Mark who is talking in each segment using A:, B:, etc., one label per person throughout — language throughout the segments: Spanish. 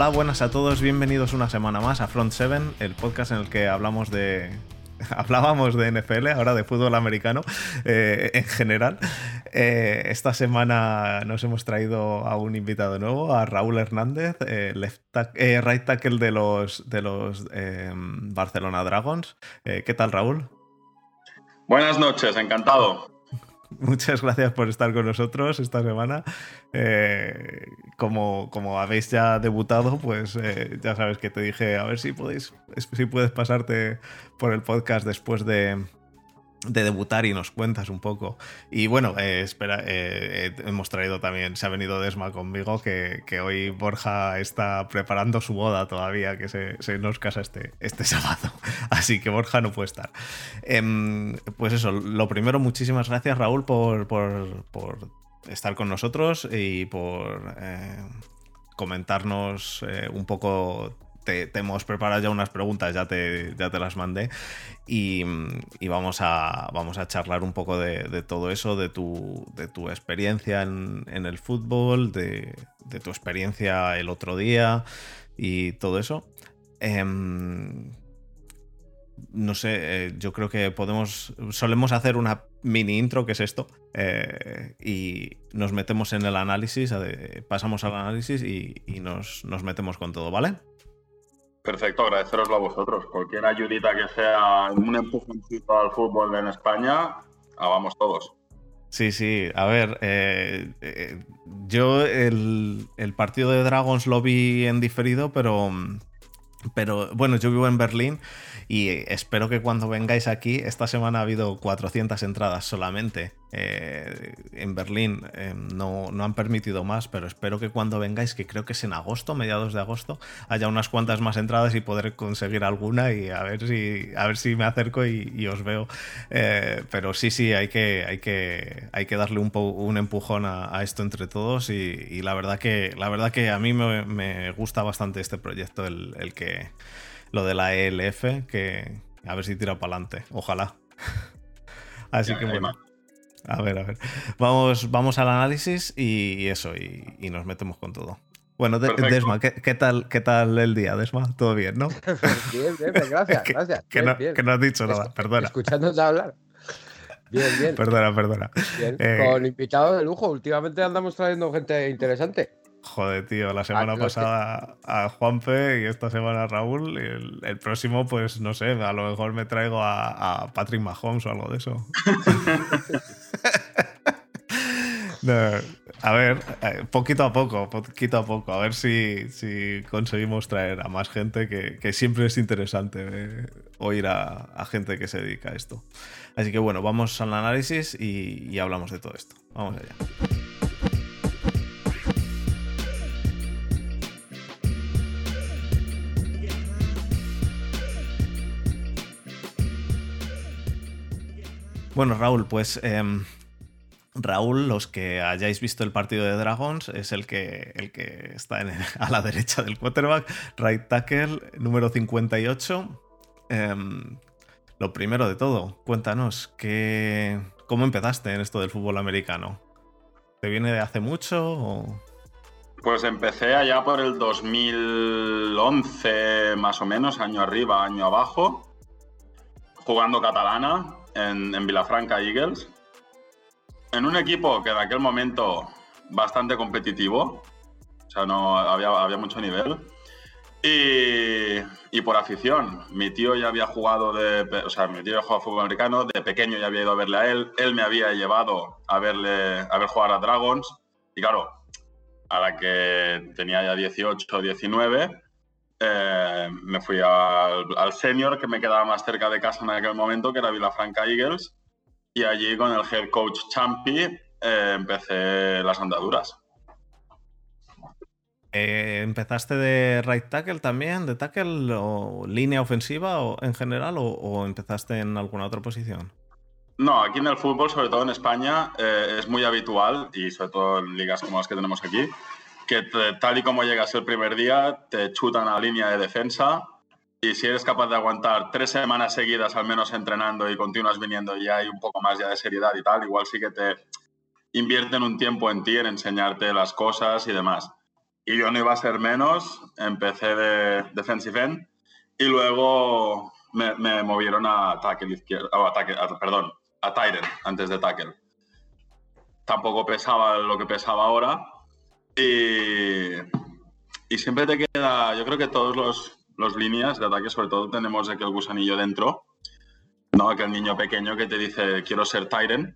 A: Hola, buenas a todos, bienvenidos una semana más a Front 7, el podcast en el que hablamos de... Hablábamos de NFL, ahora de fútbol americano eh, en general. Eh, esta semana nos hemos traído a un invitado nuevo, a Raúl Hernández, eh, right tackle de los, de los Barcelona Dragons. ¿Qué tal, Raúl?
B: Buenas noches, encantado.
A: Muchas gracias por estar con nosotros esta semana. Eh, como, como habéis ya debutado, pues eh, ya sabes que te dije a ver si podéis, si puedes pasarte por el podcast después de, de debutar y nos cuentas un poco. Y bueno, eh, espera, eh, hemos traído también, se ha venido Desma conmigo, que, hoy Borja está preparando su boda todavía, que se, nos casa este, este sábado. Así que Borja no puede estar. Em, pues eso, lo primero, muchísimas gracias Raúl por, estar con nosotros y por eh, comentarnos un poco te, hemos preparado ya unas preguntas, ya te, ya te las mandé. Y, vamos, a, vamos a charlar un poco de, todo eso, de tu, de tu experiencia en, el fútbol, de, tu experiencia el otro día y todo eso. Em, no sé, eh, yo creo que podemos. Solemos hacer una mini intro, que es esto, eh, y nos metemos en el análisis, pasamos al análisis y, y nos, nos, metemos con todo, ¿vale?
B: Perfecto, agradeceroslo a vosotros. Cualquier ayudita que sea un empujoncito al fútbol en España, vamos todos.
A: Sí, sí, a ver, eh, eh, yo el, el, partido de Dragons lo vi en diferido, pero, pero bueno, yo vivo en Berlín y espero que cuando vengáis aquí, esta semana ha habido 400 entradas solamente. Eh, en Berlín eh, no, no, han permitido más, pero espero que cuando vengáis, que creo que es en agosto, mediados de agosto, haya unas cuantas más entradas y podré conseguir alguna y a ver si, a ver si me acerco y, os veo. Eh, pero sí, sí, hay que, hay que, hay que darle un, un empujón a, esto entre todos y, la, verdad que, la verdad que a mí me, gusta bastante este proyecto, el, el que lo de la ELF, que a ver si tira para adelante. Ojalá. Así que bueno. A ver, a ver. Vamos, vamos al análisis y, eso, y, nos metemos con todo. Bueno, Desma, ¿qué, tal, ¿qué tal el día, Desma? ¿Todo bien, no?
C: bien, bien, gracias, gracias.
A: Que, no, has dicho nada, perdona.
C: Escuchándote hablar. Bien, bien.
A: Perdona, perdona.
C: Bien. Eh, con invitados de lujo. Últimamente andamos trayendo gente interesante.
A: Joder, tío, la semana pasada a Juanfe y esta semana a Raúl. Y el, próximo, pues no sé, a lo mejor me traigo a, Patrick Mahomes o algo de eso. a ver, eh, poquito a poco, poquito a poco, a ver si, si conseguimos traer a más gente, que, siempre es interesante eh, oír a, gente que se dedica a esto. Así que bueno, vamos al análisis y hablamos de todo esto. Vamos allá. Bueno, Raúl, pues em, Raúl, los que hayáis visto el partido de Dragons, es el que, el que está a la derecha del quarterback, right tackle, número 58. Em, lo primero de todo, cuéntanos, ¿cómo empezaste en esto del fútbol americano? ¿Te viene de hace mucho?
B: Pues empecé allá por el 2011, más o menos, año arriba, año abajo, jugando catalana en, en Vilafranca Eagles, en un equipo que en aquel momento bastante competitivo, o sea, no había, había mucho nivel. Y, por afición, mi tío ya había jugado de, o sea, mi tío había jugado fútbol americano, de pequeño ya había ido a verle a él, él me había llevado a verle, a ver jugar a Dragons, y claro, a la que tenía ya 18 o 19, eh, me fui al, senior que me quedaba más cerca de casa en aquel momento, que era Vilafranca Eagles, y allí con el head coach Champi eh, empecé las andaduras.
A: Eh, ¿Empezaste de right tackle también, de tackle o línea ofensiva o, en general o, empezaste en alguna otra posición?
B: No, aquí en el fútbol, sobre todo en España, es muy habitual y sobre todo en ligas como las que tenemos aquí, que tal y como llegas el primer día, te chutan a la línea de defensa y si eres capaz de aguantar tres semanas seguidas al menos entrenando y continúas viniendo y hay un poco más ya de seriedad y tal, igual sí que te invierten un tiempo en ti, en enseñarte las cosas y demás. y yo no iba a ser menos. Empecé de defensive end y luego me, me movieron a tackle izquierdo, oh, a tackle- a- perdón, a tight end antes de tackle. Tampoco pesaba lo que pesaba ahora y, y siempre te queda, yo creo que todos los, los líneas de ataque, sobre todo tenemos aquel gusanillo dentro, ¿no? Aquel niño pequeño que te dice quiero ser end.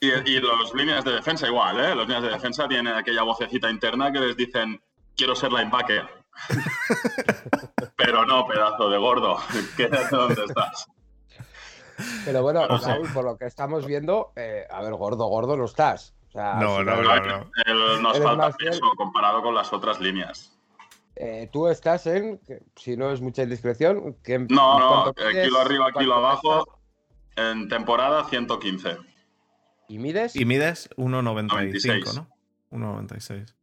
B: Y, y los líneas de defensa igual, ¿eh? Los líneas de defensa tienen aquella vocecita interna que les dicen quiero ser linebacker. Pero no, pedazo de gordo. Quédate donde estás.
C: Pero bueno. Raúl, por lo que estamos viendo, eh, a ver, gordo, gordo no estás. O sea,
A: No, no, no, no.
B: El- nos falta peso comparado con las otras líneas.
C: eh, tú estás en, si no es mucha indiscreción, que
B: No, no,
C: ¿cuánto
B: eh, kilo arriba, kilo
C: ¿Cuánto
B: abajo. En temporada 115.
C: ¿Y mides?
A: Y mides 1,95,
B: 96.
A: ¿no? 1,96.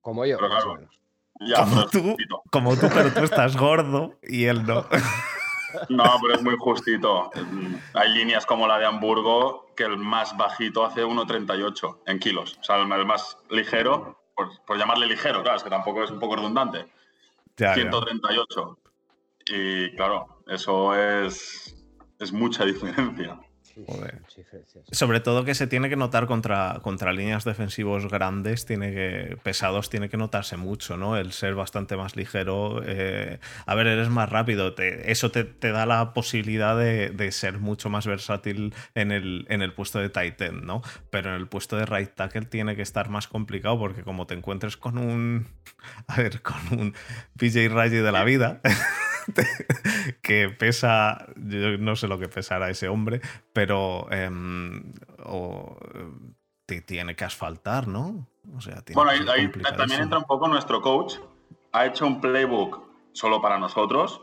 C: Como yo,
B: Pero
C: más o
B: claro.
C: menos.
B: Ya,
A: Como tú. Como tú, pero tú estás gordo y él no.
B: No, pero es muy justito. Hay líneas como la de Hamburgo que el más bajito hace 1,38 en kilos. O sea, el el más ligero, por, por llamarle ligero, claro, es que tampoco es un poco redundante.
A: Ya, ya.
B: 138. Y claro, eso es, es mucha diferencia.
A: Joder. Sobre todo que se tiene que notar contra, contra líneas defensivos grandes, tiene que, pesados, tiene que notarse mucho, ¿no? El ser bastante más ligero. eh, a ver, eres más rápido. te- eso te, te da la posibilidad de, de ser mucho más versátil en el, en el puesto de tight end, ¿no? Pero en el puesto de right tackle tiene que estar más complicado porque como te encuentres con un. A ver, con un PJ Raji de la vida. que pesa, yo no sé lo que pesará ese hombre, pero em, o, te tiene que asfaltar, ¿no? O sea, tiene
B: Bueno,
A: que
B: ahí, también entra un poco nuestro coach. Ha hecho un playbook solo para nosotros.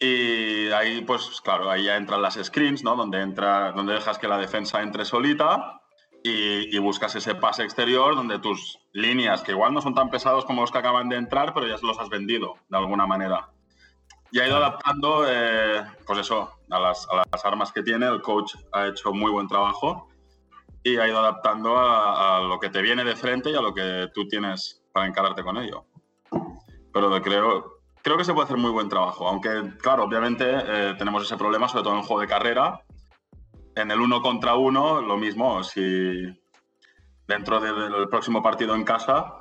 B: Y ahí, pues claro, ahí ya entran las screens, ¿no? Donde, entra, donde dejas que la defensa entre solita y, y buscas ese pase exterior donde tus líneas, que igual no son tan pesados como los que acaban de entrar, pero ya se los has vendido de alguna manera. Y ha ido adaptando, eh, pues eso, a las, a las armas que tiene. El coach ha hecho muy buen trabajo y ha ido adaptando a, a lo que te viene de frente y a lo que tú tienes para encararte con ello. Pero creo, creo que se puede hacer muy buen trabajo, aunque, claro, obviamente eh, tenemos ese problema, sobre todo en el juego de carrera. En el uno contra uno, lo mismo, si dentro de- del próximo partido en casa,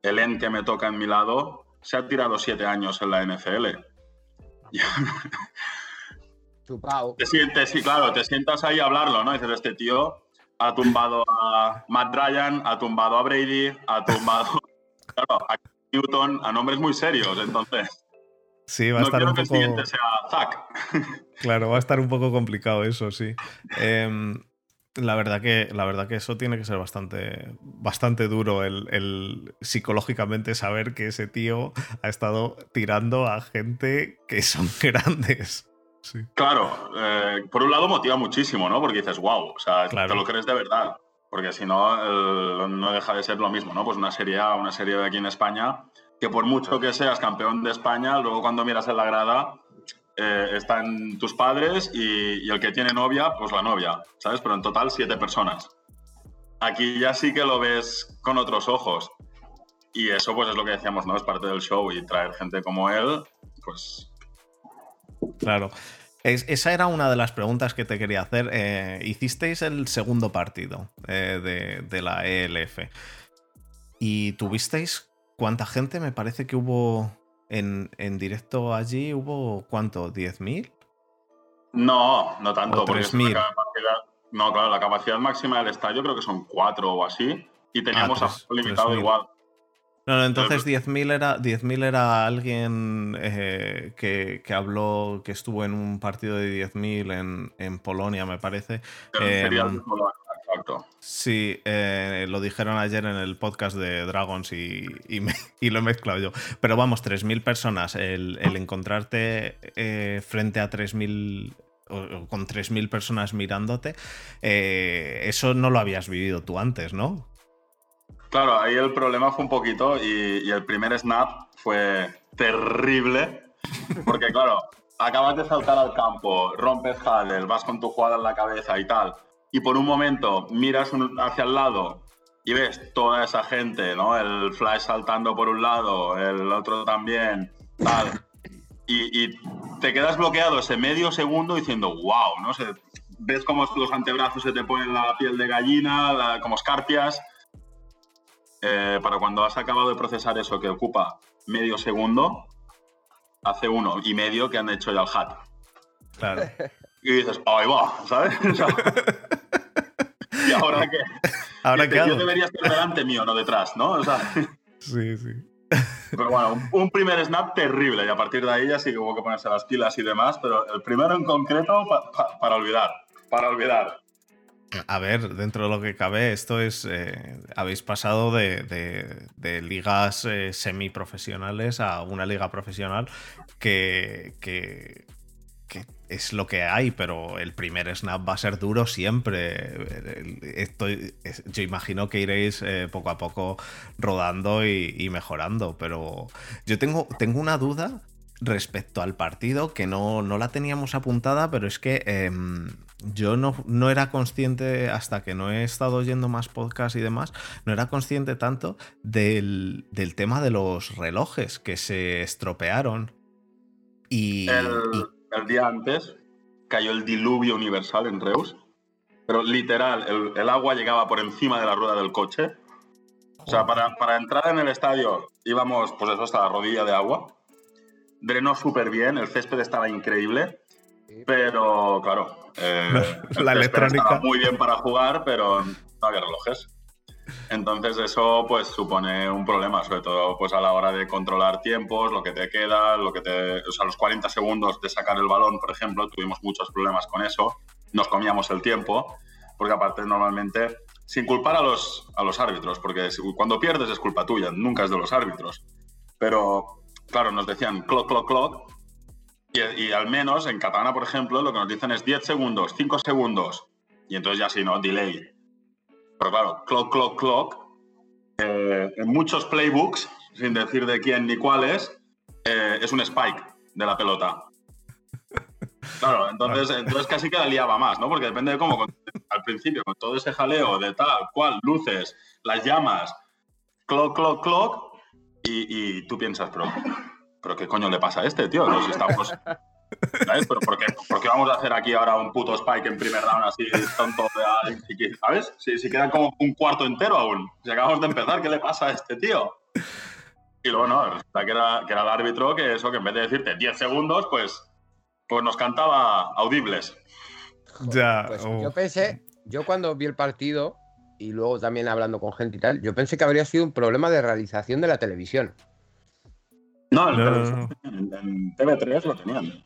B: el EN que me toca en mi lado se ha tirado siete años en la NFL.
C: Chupao.
B: Te sientes, sí, claro, te sientas ahí a hablarlo, ¿no? Dices, este tío ha tumbado a Matt Ryan, ha tumbado a Brady, ha tumbado claro, a Newton, a nombres muy serios. Entonces,
A: Sí, va a
B: no
A: estar un
B: que el
A: poco.
B: siguiente sea Zach.
A: Claro, va a estar un poco complicado eso, sí. La verdad que, la verdad que eso tiene que ser bastante, bastante duro el, el psicológicamente saber que ese tío ha estado tirando a gente que son grandes. Sí.
B: Claro, eh, por un lado motiva muchísimo, ¿no? Porque dices, wow, o sea,
A: Claro.
B: te lo crees de verdad. Porque si no, el- no deja de ser lo mismo, ¿no? Pues una serie A, una serie B aquí en España, que por mucho que seas campeón de España, luego cuando miras en la grada, eh, están tus padres y, el que tiene novia, pues la novia, ¿sabes? Pero en total siete personas. Aquí ya sí que lo ves con otros ojos. Y eso, pues es lo que decíamos, ¿no? Es parte del show y traer gente como él, pues
A: Claro. Es- esa era una de las preguntas que te quería hacer. Eh, hicisteis el segundo partido eh, de, de la ELF. ¿Y tuvisteis cuánta gente? Me parece que hubo en, en directo allí. ¿Hubo cuánto? ¿10.000?
B: No, no tanto,
A: O
B: porque
A: 3.000.
B: la capacidad, no, claro, la capacidad máxima del estadio creo que son cuatro o así, y teníamos
A: Ah, tres-
B: a limitado
A: 3.000.
B: igual.
A: No, no, entonces 10.000 era, 10.000 era alguien eh, que, que habló, que estuvo en un partido de 10.000 en, en Polonia, me parece.
B: Pero sería el
A: Em, Sí, eh, lo dijeron ayer en el podcast de Dragons y, y me- y lo he mezclado yo. Pero vamos, 3.000 personas, el, el encontrarte eh, frente a 3.000 o- o con 3.000 personas mirándote, eh, eso no lo habías vivido tú antes, ¿no?
B: Claro, ahí el problema fue un poquito y, y el primer snap fue terrible, porque claro, acabas de saltar al campo, rompes huddle, vas con tu jugada en la cabeza y tal, y por un momento miras un- hacia el lado y ves toda esa gente, ¿no? El flash saltando por un lado, el otro también, tal. Y, y te quedas bloqueado ese medio segundo diciendo, wow, ¿no? Se, ves como los antebrazos se te ponen la piel de gallina, la- como escarpias. Eh, para cuando has acabado de procesar eso que ocupa medio segundo, hace uno y medio que han hecho ya el hat.
A: Claro.
B: Y dices, ahí va, ¿sabes? Y ahora que
A: Ahora
B: yo
A: qué hago.
B: debería estar delante mío, no detrás, ¿no? O sea,
A: Sí, sí.
B: pero bueno, un, primer snap terrible y a partir de ahí ya sí que hubo que ponerse las pilas y demás, pero el primero en concreto pa- pa- para olvidar, para olvidar.
A: A ver, dentro de lo que cabe, esto es. eh, habéis pasado de, de- de ligas eh, semiprofesionales a una liga profesional que, que, que es lo que hay, pero el primer snap va a ser duro siempre. Yo imagino que iréis eh, poco a poco rodando y, mejorando, pero yo tengo, tengo una duda respecto al partido que no, no la teníamos apuntada, pero es que em, yo no, no era consciente, hasta que no he estado oyendo más podcasts y demás, no era consciente tanto del, del tema de los relojes que se estropearon. Y-
B: el día antes cayó el diluvio universal en Reus, pero literal, el, el agua llegaba por encima de la rueda del coche. O sea, para, para entrar en el estadio íbamos, pues eso, hasta la rodilla de agua. Drenó súper bien, el césped estaba increíble, pero claro, eh,
A: La-
B: el
A: la electrónica.
B: estaba muy bien para jugar, pero no había relojes. Entonces eso pues supone un problema, sobre todo pues a la hora de controlar tiempos, lo que te queda, lo que te, o sea, los 40 segundos de sacar el balón, por ejemplo, tuvimos muchos problemas con eso, nos comíamos el tiempo, porque aparte normalmente, sin culpar a los, a los árbitros, porque si- cuando pierdes es culpa tuya, nunca es de los árbitros, pero claro, nos decían clock, clock, clock, y, al menos en catalana, por ejemplo, lo que nos dicen es 10 segundos, 5 segundos, y entonces ya sí, ¿no? Delay. Pero claro, clock, clock, clock. eh, en muchos playbooks, sin decir de quién ni cuáles, eh, es un spike de la pelota. Claro, entonces, entonces casi que la liaba más, ¿no? Porque depende de cómo, al principio, con todo ese jaleo de tal, cual, luces, las llamas, clock, clock, clock, y, y tú piensas, pero, pero ¿qué coño le pasa a este, tío? Nos estamos... ¿Sabes? ¿Pero por qué, por qué vamos a hacer aquí ahora un puto spike en primer round así tonto? de- ¿Sabes? Si, si queda como un cuarto entero aún. Si acabamos de empezar, ¿qué le pasa a este tío? Y luego no, resulta que era, que era el árbitro que eso, que en vez de decirte 10 segundos, pues, pues nos cantaba audibles.
A: ya.
C: Pues
A: oh.
C: yo pensé, yo cuando vi el partido y luego también hablando con gente y tal, yo pensé que habría sido un problema de realización de la televisión.
B: No, en,
A: No, no, no.
B: en- en TV3 lo tenían.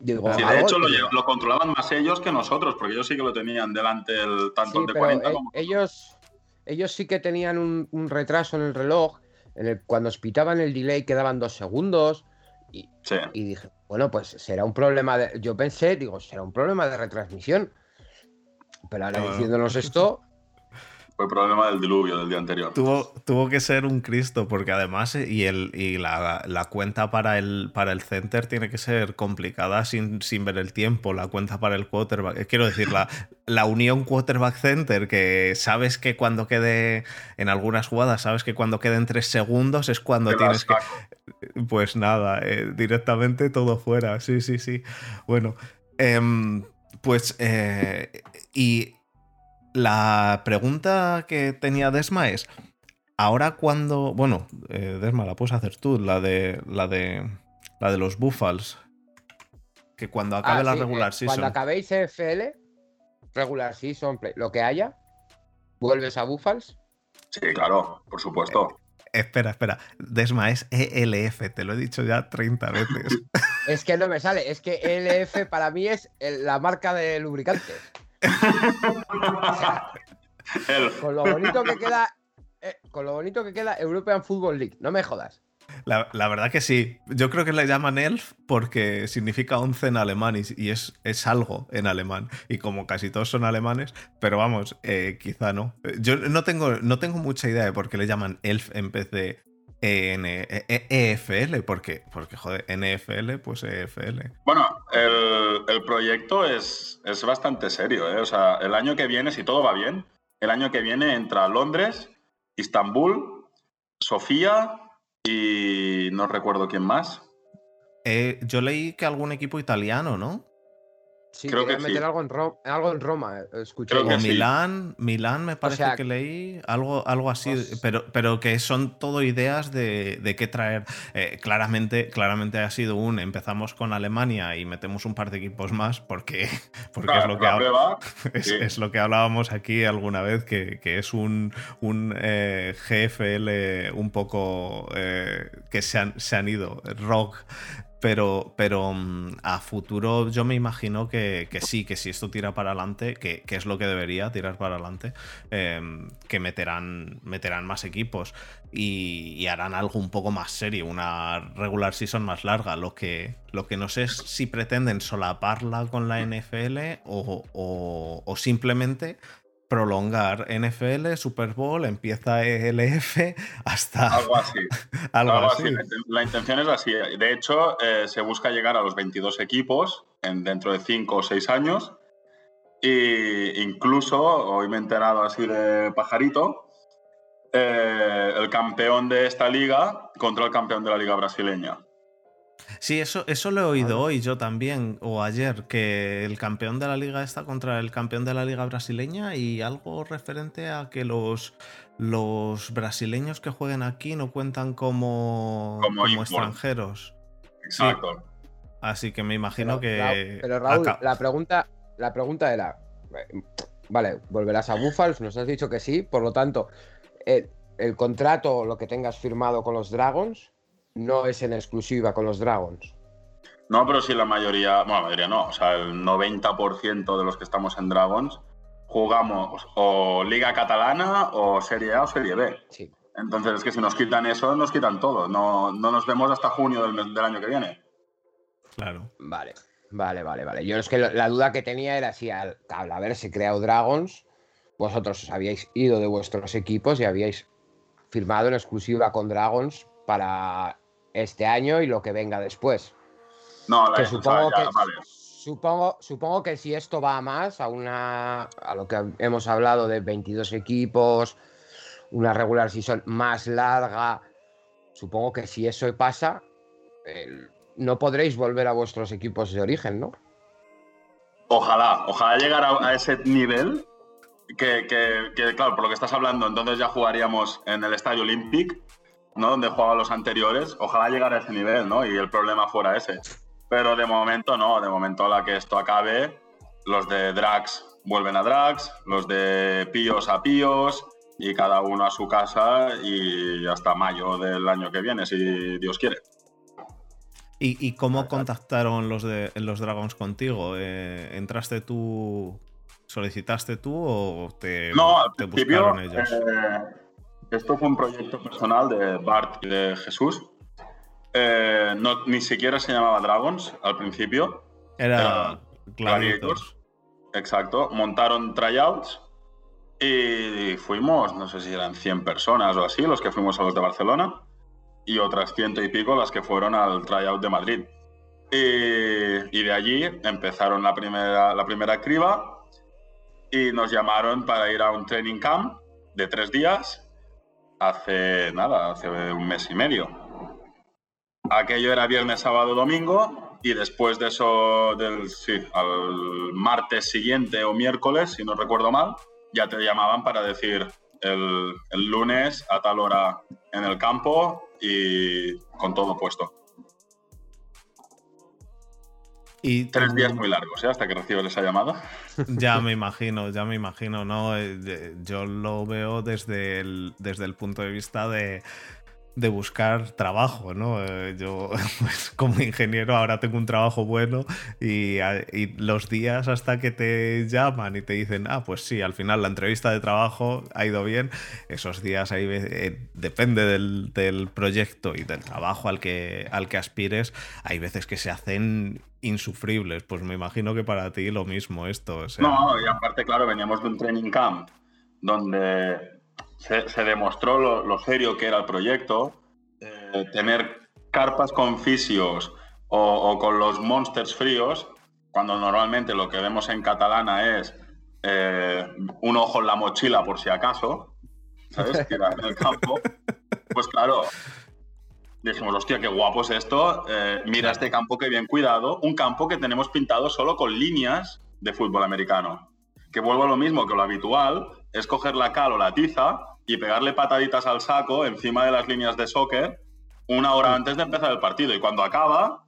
C: Digo,
B: Sí, de hecho, lo, controlaban más ellos que nosotros, porque ellos sí que lo tenían delante el, tanto
C: Sí,
B: de
C: pero
B: 40
C: eh,
B: como...
C: ellos, ellos sí que tenían un, un retraso en el reloj. En el, cuando os pitaban el delay quedaban dos segundos. Y,
B: Sí.
C: y dije, bueno, pues será un problema de. Yo pensé, digo, será un problema de retransmisión. Pero ahora
A: No, no.
C: diciéndonos esto,
B: Fue problema del diluvio del día anterior.
A: Tuvo, tuvo que ser un Cristo, porque además, eh, y, el, y la, la cuenta para el, para el center tiene que ser complicada sin, sin ver el tiempo. La cuenta para el quarterback. eh, Quiero decir, la, la unión quarterback-center, que sabes que cuando quede, en algunas jugadas, sabes que cuando queden tres segundos es cuando tienes que. Pues nada, eh, directamente todo fuera. Sí, sí, sí. Bueno, em, pues. eh, y la pregunta que tenía Desma es. Ahora cuando. Bueno, eh, Desma, la puedes hacer tú, la de. La de. La de los Buffals. Que cuando acabe
C: Ah,
A: la
C: sí,
A: regular
C: eh,
A: season.
C: Cuando acabéis FL, regular season, play, lo que haya, vuelves a Buffals.
B: Sí, claro, por supuesto.
A: Espera, espera. Desma es ELF, te lo he dicho ya 30 veces.
C: Es que no me sale, es que LF para mí es el- la marca de lubricantes.
B: El-
C: Con lo bonito que queda, eh, con lo bonito que queda European Football League, no me jodas.
A: La, la verdad que sí. Yo creo que le llaman elf porque significa 11 en alemán y, y es, es algo en alemán. Y como casi todos son alemanes, pero vamos, eh, quizá no. Yo no tengo, no tengo mucha idea de por qué le llaman elf en vez de EFL, porque, porque joder, NFL, pues EFL.
B: Bueno, el, el proyecto es, es bastante serio. ¿eh? O sea, el año que viene, si todo va bien, el año que viene entra Londres, Istambul, Sofía y no recuerdo quién más.
A: Eh, yo leí que algún equipo italiano, ¿no?
C: Sí,
B: Creo que
C: meter
B: sí.
C: algo en, Ro- algo en Roma, eh, escuché.
B: Creo
A: O
B: que sí.
A: Milán, Milán me parece
C: sea,
A: que leí algo, algo así, pero, pero que son todo ideas de, de qué traer. Eh, claramente, claramente ha sido un empezamos con Alemania y metemos un par de equipos más porque, porque es, lo que,
B: prueba,
A: es,
B: sí.
A: es lo que hablábamos aquí alguna vez, que, que es un, un eh, GFL un poco eh, que se han, se han ido, rock. Pero, pero mm, a futuro yo me imagino que, que sí, que si esto tira para adelante, que, que es lo que debería tirar para adelante, eh, que meterán, meterán más equipos y, harán algo un poco más serio, una regular season más larga. Lo que, lo que no sé es si pretenden solaparla con la NFL o- o simplemente prolongar NFL, Super Bowl, empieza ELF hasta
B: algo así.
A: algo
B: Algo
A: así.
B: así. La inten- La intención es así. De hecho, eh, se busca llegar a los 22 equipos en, dentro de 5 o 6 años. Y incluso, hoy me he enterado así de pajarito, eh, el campeón de esta liga contra el campeón de la liga brasileña.
A: Sí, eso, eso lo he oído hoy yo también, o ayer, que el campeón de la liga está contra el campeón de la liga brasileña y algo referente a que los, los brasileños que jueguen aquí no cuentan como,
B: Como
A: extranjeros.
B: Exacto.
A: Así que me imagino
C: Pero,
A: que...
C: Pero Raúl, la pregunta, la pregunta era, eh, vale, volverás a Buffalo, nos has dicho que sí, por lo tanto, el, el contrato o lo que tengas firmado con los Dragons no es en exclusiva con los Dragons.
B: No, pero sí la mayoría, bueno, la mayoría no, o sea, el 90% de los que estamos en Dragons jugamos o Liga Catalana o Serie A o Serie B.
C: Sí.
B: Entonces es que si nos quitan eso, nos quitan todo. No, no nos vemos hasta junio del, mes- del año que viene.
A: Claro.
C: Vale, vale, vale, vale. Yo es que lo- la duda que tenía era si al, al haberse creado Dragons, vosotros os habíais ido de vuestros equipos y habíais firmado en exclusiva con Dragons para este año y lo que venga después.
B: No, la,
C: Que supongo
B: ya,
C: que
B: vale.
C: supongo, supongo que si esto va a más, a una a lo que hemos hablado de 22 equipos, una regular season más larga, supongo que si eso pasa, eh, no podréis volver a vuestros equipos de origen, ¿no?
B: Ojalá, ojalá llegar a, a ese nivel que, que- que, claro, por lo que estás hablando, entonces ya jugaríamos en el Estadio Olympic, ¿no? Donde jugaban los anteriores. Ojalá llegar a ese nivel, ¿no? Y el problema fuera ese. Pero de momento no, de momento a la que esto acabe, los de Drax vuelven a Drax, los de Píos a Píos y cada uno a su casa y hasta mayo del año que viene, si Dios quiere.
A: ¿Y, y cómo contactaron los de los Dragons contigo? Eh, ¿Entraste tú, solicitaste tú o te,
B: No,
A: te buscaron ellos?
B: eh, esto fue un proyecto personal de Bart y de Jesús. Eh, no, ni siquiera se llamaba Dragons al principio.
A: Era. Gladiators.
B: Exacto. Montaron tryouts y fuimos, no sé si eran 100 personas o así, los que fuimos a los de Barcelona y otras ciento y pico las que fueron al tryout de Madrid. Y, y de allí empezaron la primera, la primera criba y nos llamaron para ir a un training camp de tres días hace nada, hace un mes y medio. Aquello era viernes, sábado, domingo y después de eso, del, sí, al martes siguiente o miércoles, si no recuerdo mal, ya te llamaban para decir el, el lunes a tal hora en el campo y con todo puesto.
A: Y
B: Tres días muy largos, ¿eh? Hasta que recibes esa llamada.
A: Ya me imagino, ya me imagino, ¿no? Eh, Yo lo veo desde el, desde el punto de vista de, de buscar trabajo, ¿no? Eh, Yo, pues, como ingeniero, ahora tengo un trabajo bueno y, los días hasta que te llaman y te dicen, ah, pues sí, al final la entrevista de trabajo ha ido bien, esos días ahí eh, depende del, del proyecto y del trabajo al que, al que aspires, hay veces que se hacen insufribles, pues me imagino que para ti lo mismo esto.
B: No, y aparte, claro, veníamos de un training camp donde se, demostró lo, serio que era el proyecto. Eh, tener carpas con fisios o, o con los monsters fríos, cuando normalmente lo que vemos en catalana es eh, un ojo en la mochila por si acaso, ¿sabes? Que era en el campo. Pues claro, dijimos, hostia, qué guapo es esto. eh, mira este campo que bien cuidado. Un campo que tenemos pintado solo con líneas de fútbol americano. Que vuelvo a lo mismo que lo habitual, es coger la cal o la tiza y pegarle pataditas al saco encima de las líneas de soccer una hora antes de empezar el partido. Y cuando acaba,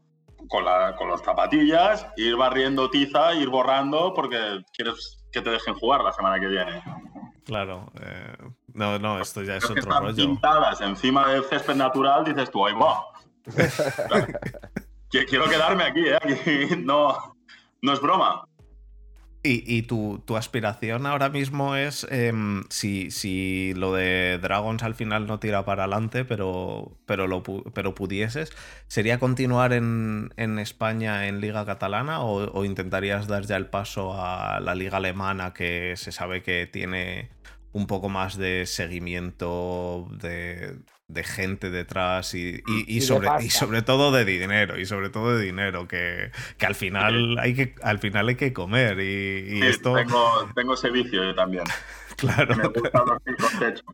B: con, la, con las zapatillas, ir barriendo tiza, ir borrando, porque quieres que te dejen jugar la semana que viene.
A: Claro. eh, no, no, esto ya es
B: Creo que
A: otro
B: están
A: rollo.
B: pintadas encima del césped natural, dices tú, ahí va. Quiero quedarme aquí, ¿eh? Aquí no, no es broma.
A: Y, tu, tu aspiración ahora mismo es, em, si, si lo de Dragons al final no tira para adelante, pero, pero, lo, pero pudieses, ¿sería continuar en, en España en Liga Catalana o, o intentarías dar ya el paso a la Liga Alemana que se sabe que tiene un poco más de seguimiento de, de gente detrás y, y- y
C: Y de
A: sobre, y sobre todo de dinero y sobre todo de dinero que, que al final hay que al final hay que comer y, y
B: Sí,
A: esto
B: tengo, tengo ese vicio yo también.
A: claro
B: Me gusta dormir con techo.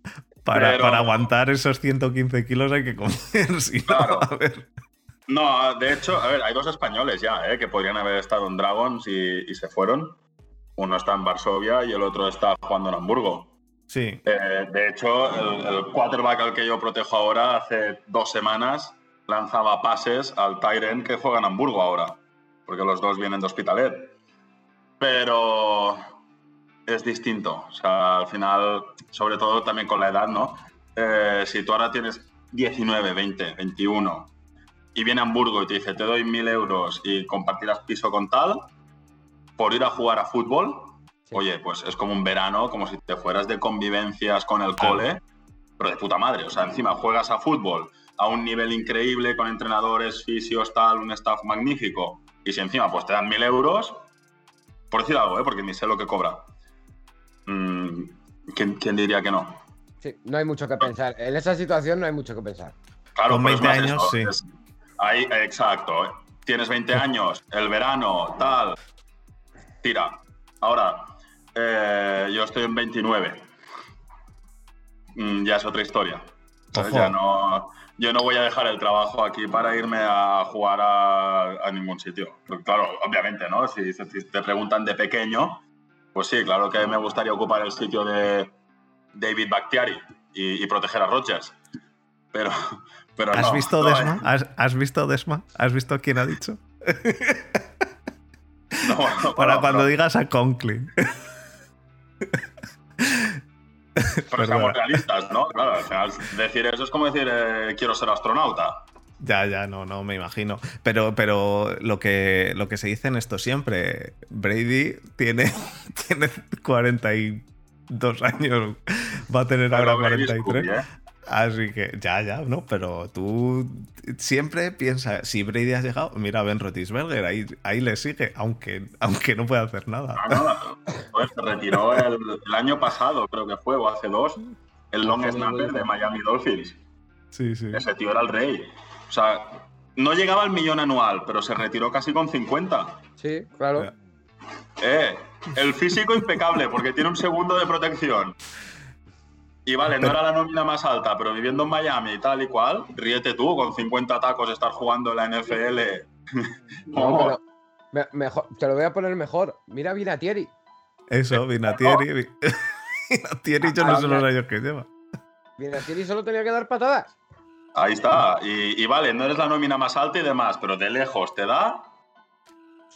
A: para,
B: pero-
A: para aguantar esos 115 kilos hay que comer si no,
B: Claro.
A: a ver
B: No, de hecho, a ver, hay dos españoles ya, ¿eh? que podrían haber estado en Dragons y, y se fueron. Uno está en Varsovia y el otro está jugando en Hamburgo.
A: Sí
B: Eh, de hecho, el, quarterback al que yo protejo ahora, hace dos semanas, lanzaba pases al Tyren que juega en Hamburgo ahora, porque los dos vienen de Hospitalet. Pero es distinto. O sea, al final, sobre todo también con la edad, ¿no? Eh, si tú ahora tienes 19, 20, 21 y viene a Hamburgo y te dice, te doy mil euros y compartirás piso con tal, por ir a jugar a fútbol. Oye, pues es como un verano, como si te fueras de convivencias con el
A: Claro.
B: cole, pero de puta madre. O sea, encima juegas a fútbol a un nivel increíble, con entrenadores, fisios, tal, un staff magnífico, y si encima pues te dan mil euros, por decir algo, ¿eh? porque ni sé lo que cobra. Mm, ¿quién, quién diría que no?
C: Sí, no hay mucho que pensar. En esa situación no hay mucho que pensar.
B: Claro,
A: Con
B: pero es
A: 20
B: más
A: años,
B: eso,
A: sí.
B: es- ahí, exacto. ¿eh? Tienes 20 años, el verano, tal. Tira. Ahora, eh, yo estoy en 29. Mm, ya es otra historia. yo no voy a dejar el trabajo aquí para irme a jugar a, a ningún sitio. Porque, claro, obviamente, ¿no? Si, si te preguntan de pequeño, pues sí, claro que me gustaría ocupar el sitio de David Bakhtiari y, y proteger a Rodgers. Pero, pero
A: ¿Has
B: no,
A: visto
B: no,
A: Desma?
B: eh.
A: ¿Has, has visto Desma? ¿Has visto quién ha dicho?
B: No, no,
A: Para
B: no,
A: cuando digas a Conklin.
B: Pero seamos realistas, ¿no? Claro, al final decir eso es como decir eh, quiero ser astronauta.
A: Ya, ya, no, no, me imagino. Pero, pero lo que, lo que se dice en esto siempre, Brady tiene, tiene 42 años, va a tener ahora
B: Brady
A: 43.
B: Scooby, ¿eh?
A: Así que, ya, ya, no, pero tú siempre piensas, si Brady ha llegado, mira a Ben Roethlisberger, ahí, ahí le sigue, aunque, aunque no puede hacer nada.
B: Ah, no, joder, se retiró el, el año pasado, creo que fue, o hace dos, el long snapper de Miami Dolphins.
A: Sí, sí.
B: Ese tío era el rey. O sea, no llegaba al millón anual, pero se retiró casi con 50.
C: Sí, claro.
B: Eh, el físico impecable, porque tiene un segundo de protección. Y vale, no era la nómina más alta, pero viviendo en Miami y tal y cual, ríete tú, con 50 tacos estar jugando en la NFL.
C: No,
B: Oh,
C: pero me- mejor, te lo voy a poner mejor. Mira Vinatieri.
A: Eso, Vinatieri. Vi- Vinatieri, yo no sé los años que lleva.
C: Vinatieri solo tenía que dar patadas.
B: Ahí está. Y, y vale, no eres la nómina más alta y demás, pero de lejos te da.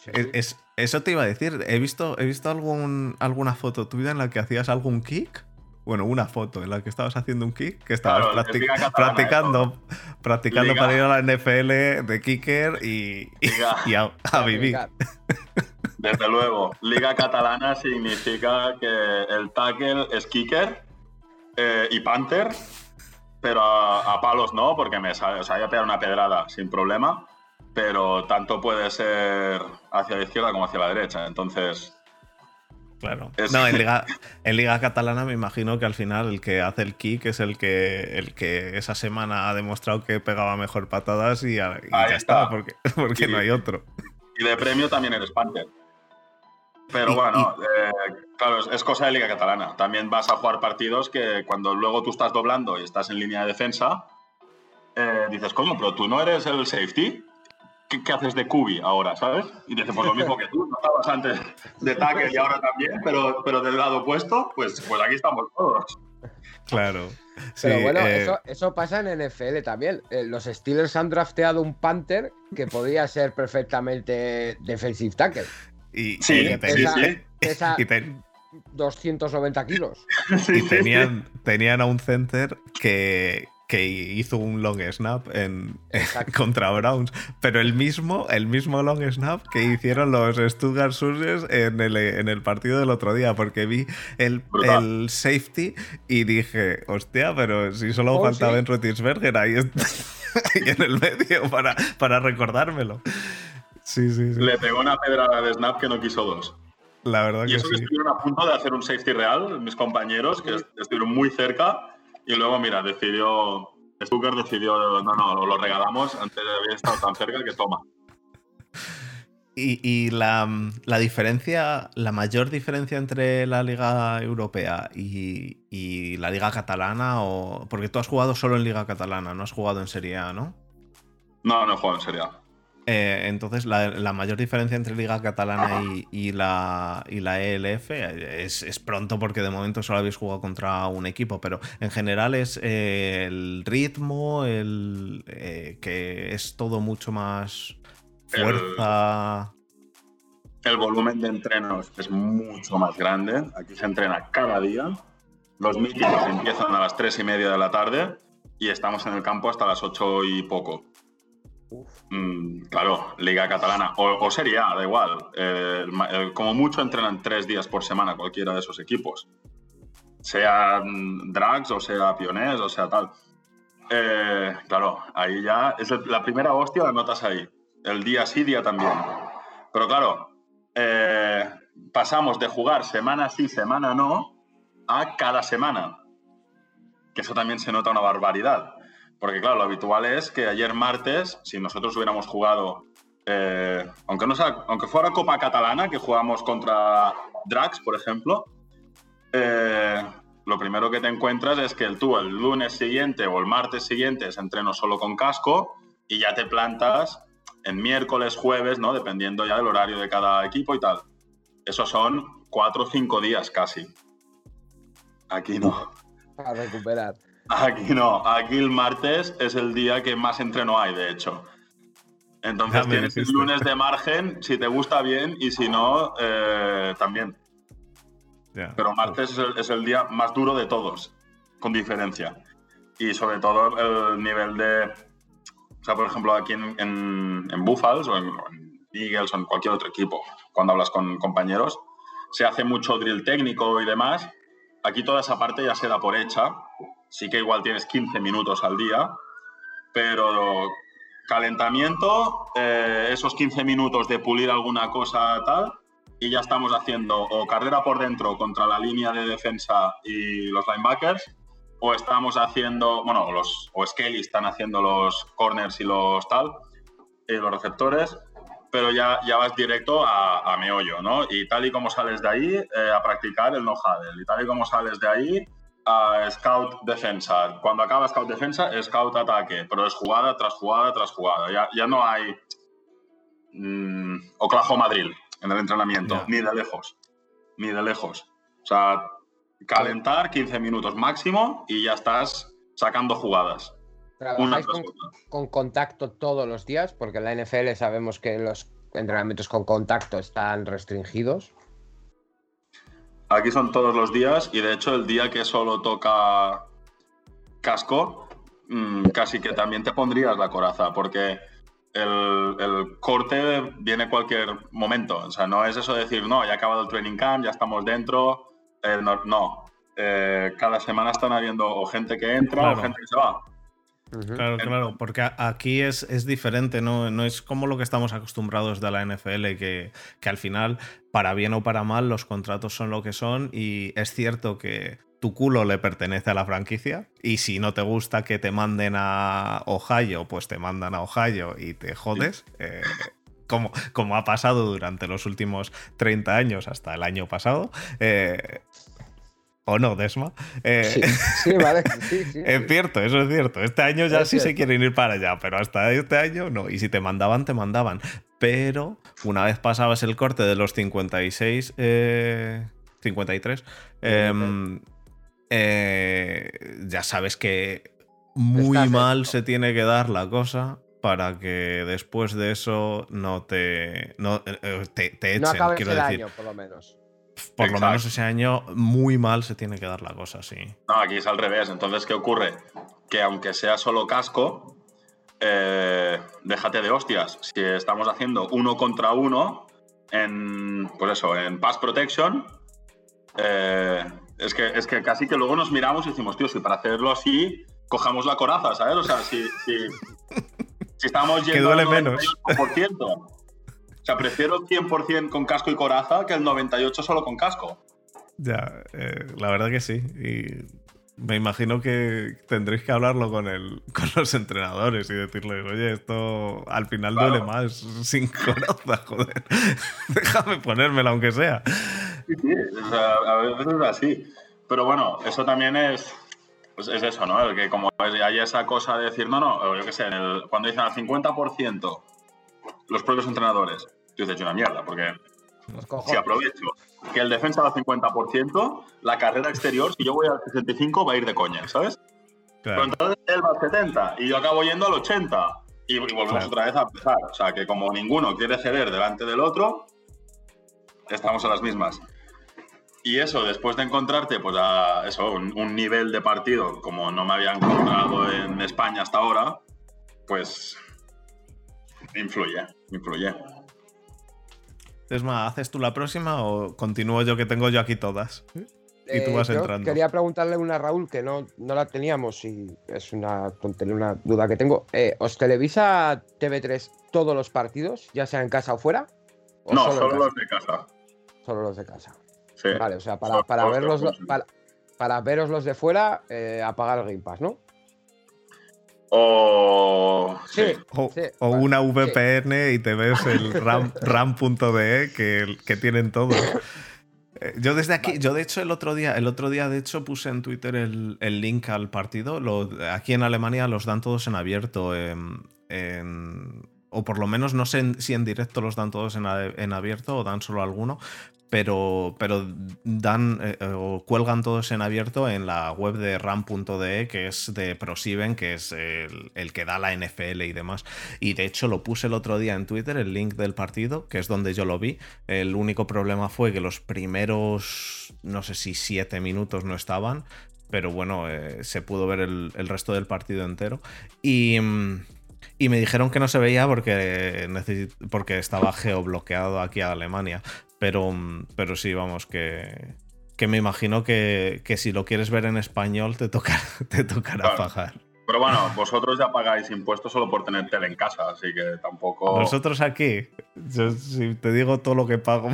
A: Es- es- eso te iba a decir. He visto, he visto algún, alguna foto tuya en la que hacías algún kick. Bueno, una foto en la que estabas haciendo un kick, que estabas
B: Claro, es
A: practic-
B: Liga Catalana,
A: practicando, practicando
B: Liga.
A: para ir a la NFL de kicker y, y-
B: Liga.
A: y a, a vivir.
B: Desde luego. Liga catalana significa que el tackle es kicker eh, y panther, pero a, a palos no, porque me sale, o sea, voy a pegar una pedrada sin problema, pero tanto puede ser hacia la izquierda como hacia la derecha. Entonces,
A: Claro. No, en Liga, en Liga Catalana me imagino que al final el que hace el kick es el que, el que esa semana ha demostrado que pegaba mejor patadas y, ya y
B: Ahí
A: ya
B: está.
A: está, porque, porque no hay otro.
B: y de premio también eres panther. Pero bueno, eh, claro, es, cosa de Liga Catalana. También vas a jugar partidos que cuando luego tú estás doblando y estás en línea de defensa, eh, dices, coño, pero tú no eres el safety. ¿Qué, haces de cubi ahora, sabes? Y dices, pues lo mismo que tú, no estabas antes de tackle y ahora también, pero, pero del lado opuesto, pues, pues aquí estamos todos.
A: Claro.
C: Pero bueno, eh, eso, pasa en NFL también. los Steelers han drafteado un Panther que podría ser perfectamente defensive tackle.
A: Y, sí,
C: pesa, 290 kilos.
A: y tenían, tenían a un center que, que hizo un long snap en, contra Browns, pero el mismo, el mismo long snap que hicieron los Stuttgart Surges en el, en el partido del otro día, porque vi el, el safety y dije, hostia, pero si solo oh, faltaba ¿sí? en Rotisberger ahí, ahí, en el medio para, para recordármelo. Sí, sí, sí.
B: Le pegó una pedrada de snap que no quiso dos.
A: La verdad
B: y
A: que
B: eso estuvieron a punto de hacer un safety real, mis compañeros, que estuvieron muy cerca. Y luego, mira, decidió. Stucker decidió, no, no, lo regalamos antes de haber estado tan cerca que toma.
A: Y, la, la, diferencia, la mayor diferencia entre la Liga Europea y, y, la Liga Catalana, o porque tú has jugado solo en Liga Catalana, no has jugado en Serie A, ¿no?
B: No, no he jugado en Serie A.
A: Eh, entonces, la, mayor diferencia entre Liga Catalana y, la, la, ELF es, pronto porque de momento solo habéis jugado contra un equipo, pero en general es eh, el ritmo, el eh, que es todo mucho más fuerza.
B: El, volumen de entrenos es mucho más grande. Aquí se entrena cada día. Los mítines empiezan a las 3 y media de la tarde y estamos en el campo hasta las 8 y poco. Mm, claro, Liga Catalana o, sería da igual. como mucho entrenan tres días por semana cualquiera de esos equipos. Sean drags o sea pionés o sea tal. Eh, claro, ahí ya es la primera hostia la notas ahí. El día sí, día también. Pero claro, eh, pasamos de jugar semana sí, semana no a cada semana. Que eso también se nota una barbaridad. Porque claro, lo habitual es que ayer martes, si nosotros hubiéramos jugado, eh, aunque, no aunque fuera Copa Catalana, que jugamos contra Drax, por ejemplo, eh, lo primero que te encuentras es que tú el lunes siguiente o el martes siguiente es entreno solo con casco y ya te plantas en miércoles, jueves, ¿no? Dependiendo ya del horario de cada equipo y tal. Esos son cuatro o cinco días casi. Aquí no.
C: A recuperar.
B: Aquí no, aquí el martes es el día que más entreno hay, de hecho. Entonces tienes el lunes de margen, si te gusta bien y si no, eh, también. Pero martes es el, día más duro de todos, con diferencia. Y sobre todo el nivel de... O sea, por ejemplo, aquí en, en, Buffalo o en, en Eagles o en cualquier otro equipo, cuando hablas con compañeros, se hace mucho drill técnico y demás. Aquí toda esa parte ya se da por hecha sí que igual tienes 15 minutos al día, pero calentamiento, eh, esos 15 minutos de pulir alguna cosa tal, y ya estamos haciendo o carrera por dentro contra la línea de defensa y los linebackers, o estamos haciendo, bueno, los, o Skelly están haciendo los corners y los tal, y los receptores, pero ya, ya vas directo a, meollo, ¿no? Y tal y como sales de ahí, eh, a practicar el no-huddle, y tal y como sales de ahí, a Scout Defensa. Cuando acaba Scout Defensa, Scout Ataque, pero es jugada tras jugada tras jugada. Ya, ya no hay mmm, Oklahoma Drill en el entrenamiento, ni de lejos, ni de lejos. O sea, calentar 15 minutos máximo y ya estás sacando jugadas.
C: ¿Trabajáis con, con, contacto todos los días? Porque en la NFL sabemos que los entrenamientos con contacto están restringidos.
B: Aquí son todos los días y de hecho el día que solo toca casco, mm, casi que también te pondrías la coraza, porque el, corte viene cualquier momento. O sea, no es eso de decir, no, ya ha acabado el training camp, ya estamos dentro. Eh, no, eh, cada semana están habiendo o gente que entra o gente que se va.
A: Claro, claro, porque aquí es, es, diferente, ¿no? no es como lo que estamos acostumbrados de la NFL, que, que, al final, para bien o para mal, los contratos son lo que son y es cierto que tu culo le pertenece a la franquicia y si no te gusta que te manden a Ohio, pues te mandan a Ohio y te jodes. Eh, como, como ha pasado durante los últimos 30 años hasta el año pasado. Eh, ¿O no, Desma?
C: Eh, sí, vale.
A: es cierto, eso es cierto. Este año ya sí se quieren ir para allá, pero hasta este año no. Y si te mandaban, te mandaban. Pero una vez pasabas el corte de los 56, 53, eh, em, ya sabes que muy mal se tiene que dar la cosa para que después de eso no te, no, te, echen. No
C: acabes el año, por lo menos
A: por lo menos ese año muy mal se tiene que dar la cosa, sí.
B: No, aquí es al revés. Entonces, ¿qué ocurre? Que aunque sea solo casco, eh, déjate de hostias. Si estamos haciendo uno contra uno en, pues eso, en Pass Protection, eh, es, que, es que casi que luego nos miramos y decimos, tío, si para hacerlo así, cojamos la coraza, ¿sabes? O sea, si, si, si estamos yendo
A: que duele menos.
B: O sea, prefiero 100% con casco y coraza que el 98 solo con casco.
A: Ya, eh, la verdad que sí. Y me imagino que tendréis que hablarlo con, el, con los entrenadores y decirles, oye, esto al final duele más sin coraza, joder. Déjame ponérmela aunque sea.
B: Sí, sí, a veces es así. Pero bueno, eso también es, pues es eso, ¿no? El que como hay esa cosa de decir, no, no, yo qué sé, cuando dicen al 50%, los propios entrenadores, yo te hecho una mierda, porque si aprovecho que el defensa da 50%, la carrera exterior, si yo voy al 65, va a ir de coña, ¿sabes? Pero entonces él va al 70 y yo acabo yendo al 80 y, volvemos otra vez a empezar. O sea, que como ninguno quiere ceder delante del otro, estamos a las mismas. Y eso, después de encontrarte pues a eso, un, nivel de partido como no me había encontrado en España hasta ahora, pues influye, influye.
A: Esma, ¿haces tú la próxima o continúo yo que tengo yo aquí todas? Y tú vas
C: eh,
A: entrando.
C: Quería preguntarle una a Raúl que no, no la teníamos y es una tontería, una duda que tengo. Eh, ¿Os televisa TV3 todos los partidos, ya sea en casa o fuera?
B: no, solo, los de casa.
C: Solo los de casa. Sí. Vale, o sea, para, para verlos, para, para, veros los de fuera, eh, apagar el Game Pass, ¿no?
B: O,
A: o, una VPN y te ves el ram.de que, que tienen todo. Eh, yo desde aquí, yo de hecho el otro día, el otro día de hecho puse en Twitter el, link al partido. aquí en Alemania los dan todos en abierto. o por lo menos no sé si en directo los dan todos en, en abierto o dan solo alguno, pero, pero dan eh, o cuelgan todos en abierto en la web de ram.de, que es de ProSieben, que es el, que da la NFL y demás. Y de hecho lo puse el otro día en Twitter, el link del partido, que es donde yo lo vi. El único problema fue que los primeros, no sé si siete minutos no estaban, pero bueno, eh, se pudo ver el, resto del partido entero. Y. Y me dijeron que no se veía porque, porque estaba geobloqueado aquí a Alemania. Pero, pero sí, vamos, que, que me imagino que, si lo quieres ver en español te, toca, te tocará pagar.
B: Pero bueno, vosotros ya pagáis impuestos solo por tener tele en casa, así que tampoco.
A: Nosotros aquí, yo, si te digo todo lo que pago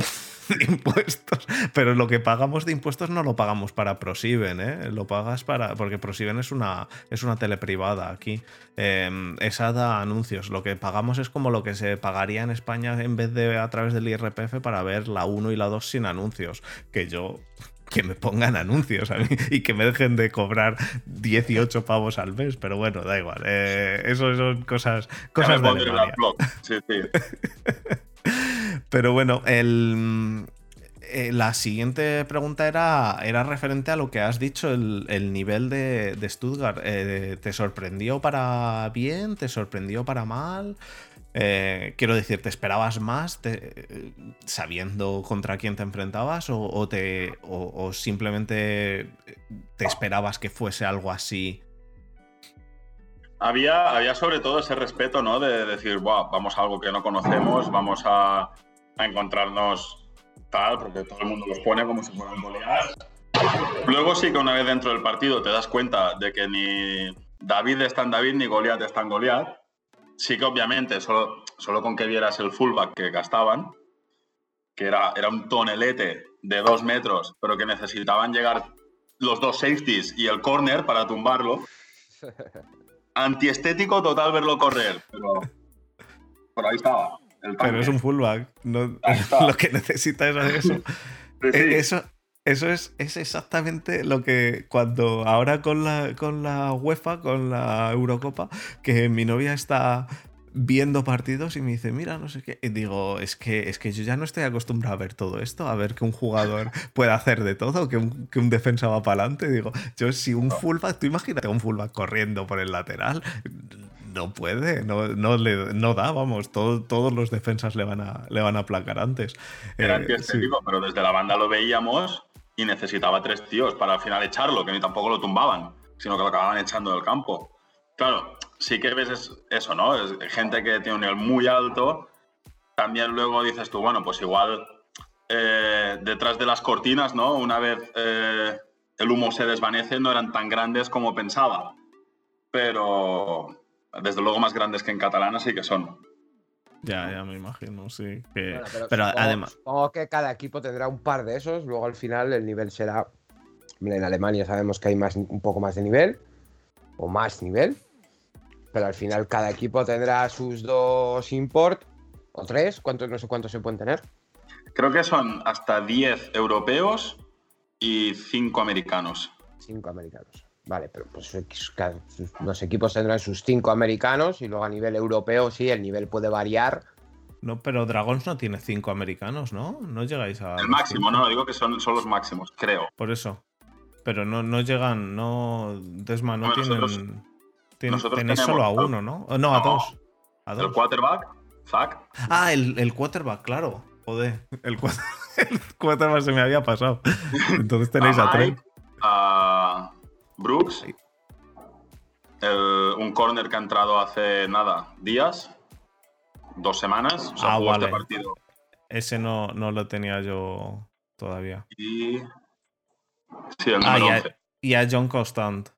A: de impuestos, pero lo que pagamos de impuestos no lo pagamos para ProSieben, ¿eh? Lo pagas para. Porque ProSieben es una, es una tele privada aquí. Em, esa da anuncios. Lo que pagamos es como lo que se pagaría en España en vez de a través del IRPF para ver la 1 y la 2 sin anuncios. Que yo que me pongan anuncios a mí y que me dejen de cobrar 18 pavos al mes, pero bueno, da igual. Eh, eso son cosas, cosas de Alemania. Sí, sí. pero bueno, el, eh, la siguiente pregunta era, era referente a lo que has dicho, el, nivel de, Stuttgart. Eh, ¿Te sorprendió para bien? ¿Te sorprendió para mal? Eh, quiero decir, ¿te esperabas más sabiendo contra quién te enfrentabas o, te, o, simplemente te esperabas que fuese algo así?
B: Había, había sobre todo ese respeto, ¿no? De decir, vamos a algo que no conocemos, vamos a, encontrarnos tal, porque todo el mundo los pone como si fueran goleadas. Luego sí que una vez dentro del partido te das cuenta de que ni David está en David ni Goliat está en Goliat sí que obviamente solo, solo con que vieras el fullback que gastaban, que era, era un tonelete de dos metros, pero que necesitaban llegar los dos safeties y el corner para tumbarlo. Antiestético total verlo correr, pero, por ahí estaba.
A: Pero es un fullback. No, lo que necesita es eso.
B: Sí, sí.
A: Eh, Eso, eso es, es exactamente lo que cuando ahora con la, con la UEFA, con la Eurocopa, que mi novia está viendo partidos y me dice, mira, no sé qué. Y digo, es que, es que yo ya no estoy acostumbrado a ver todo esto, a ver que un jugador puede hacer de todo, que un, que un defensa va para adelante. Digo, yo si un fullback, tú imagínate un fullback corriendo por el lateral. No puede, no, no, le, no da, vamos, todo- todos los defensas le van a, le van a aplacar antes.
B: Era
A: Eh,
B: antiestético, pero desde la banda lo veíamos y necesitaba tres tíos para al final echarlo, que ni tampoco lo tumbaban, sino que lo acababan echando del campo. Claro, sí que ves es- eso, ¿no? Es gente que tiene un nivel muy alto. También luego dices tú, bueno, pues igual eh, detrás de las cortinas, ¿no? Una vez eh, el humo se desvanece, no eran tan grandes como pensaba. Pero desde luego más grandes que en catalana sí que son.
A: Ya, ya me imagino, sí. que-
C: Bueno,
A: pero
C: supongo,
A: además,
C: supongo que cada equipo tendrá un par de esos, luego al final el nivel será. En Alemania sabemos que hay más, un poco más de nivel, o más nivel, pero al final cada equipo tendrá sus dos import, o tres, ¿cuántos, no sé cuántos se pueden tener.
B: Creo que son hasta 10 europeos y 5 americanos.
C: Cinco americanos. Vale, pero pues los equipos tendrán sus cinco americanos y luego a nivel europeo sí, el nivel puede variar.
A: no, pero Dragons no tiene cinco americanos, ¿no? No llegáis a.
B: El máximo,
A: cinco.
B: no, digo que son, son los máximos, creo.
A: Por eso. Pero no, no llegan, no. Desma, no
B: Bueno,
A: tienen.
B: nosotros- nosotros
A: tenéis
B: tenemos
A: solo a uno, ¿no? Oh, No, a dos. A
B: El quarterback, Zach,
A: Ah, el, el quarterback, claro. Joder. El, el quarterback se me había pasado. Entonces tenéis a,
B: a
A: tres.
B: A Brooks, el- un corner que ha entrado hace nada, días, dos semanas, o sea,
A: Ah,
B: jugó
A: vale.
B: este partido.
A: Ese no, no lo tenía yo todavía.
B: Y. Sí, el
A: Ah,
B: número
A: y a,
B: 11.
A: y a John Constant.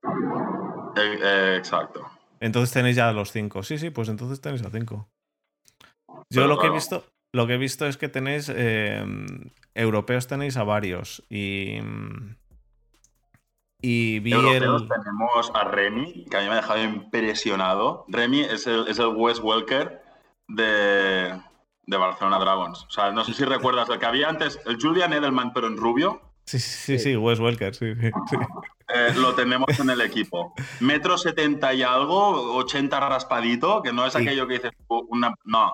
B: Eh, eh, exacto.
A: Entonces tenéis ya los cinco. Sí, sí, pues entonces tenéis a cinco. Yo
B: Pero
A: lo que he visto, lo que he visto es que tenéis eh, europeos tenéis a varios y y vi
B: Europeos
A: el
B: tenemos a Remy, que a mí me ha dejado impresionado. Remy es el, es el Wes Welker de, de Barcelona Dragons. O sea, no sé si recuerdas el que había antes, el Julian Edelman, pero en rubio.
A: Sí, sí, sí,
C: Sí.
A: sí, Wes Welker, sí, sí, sí.
B: Eh, lo tenemos en el equipo. Metro setenta y algo, 80 raspadito, que no es
A: Y-
B: aquello que dices, tú, una, no,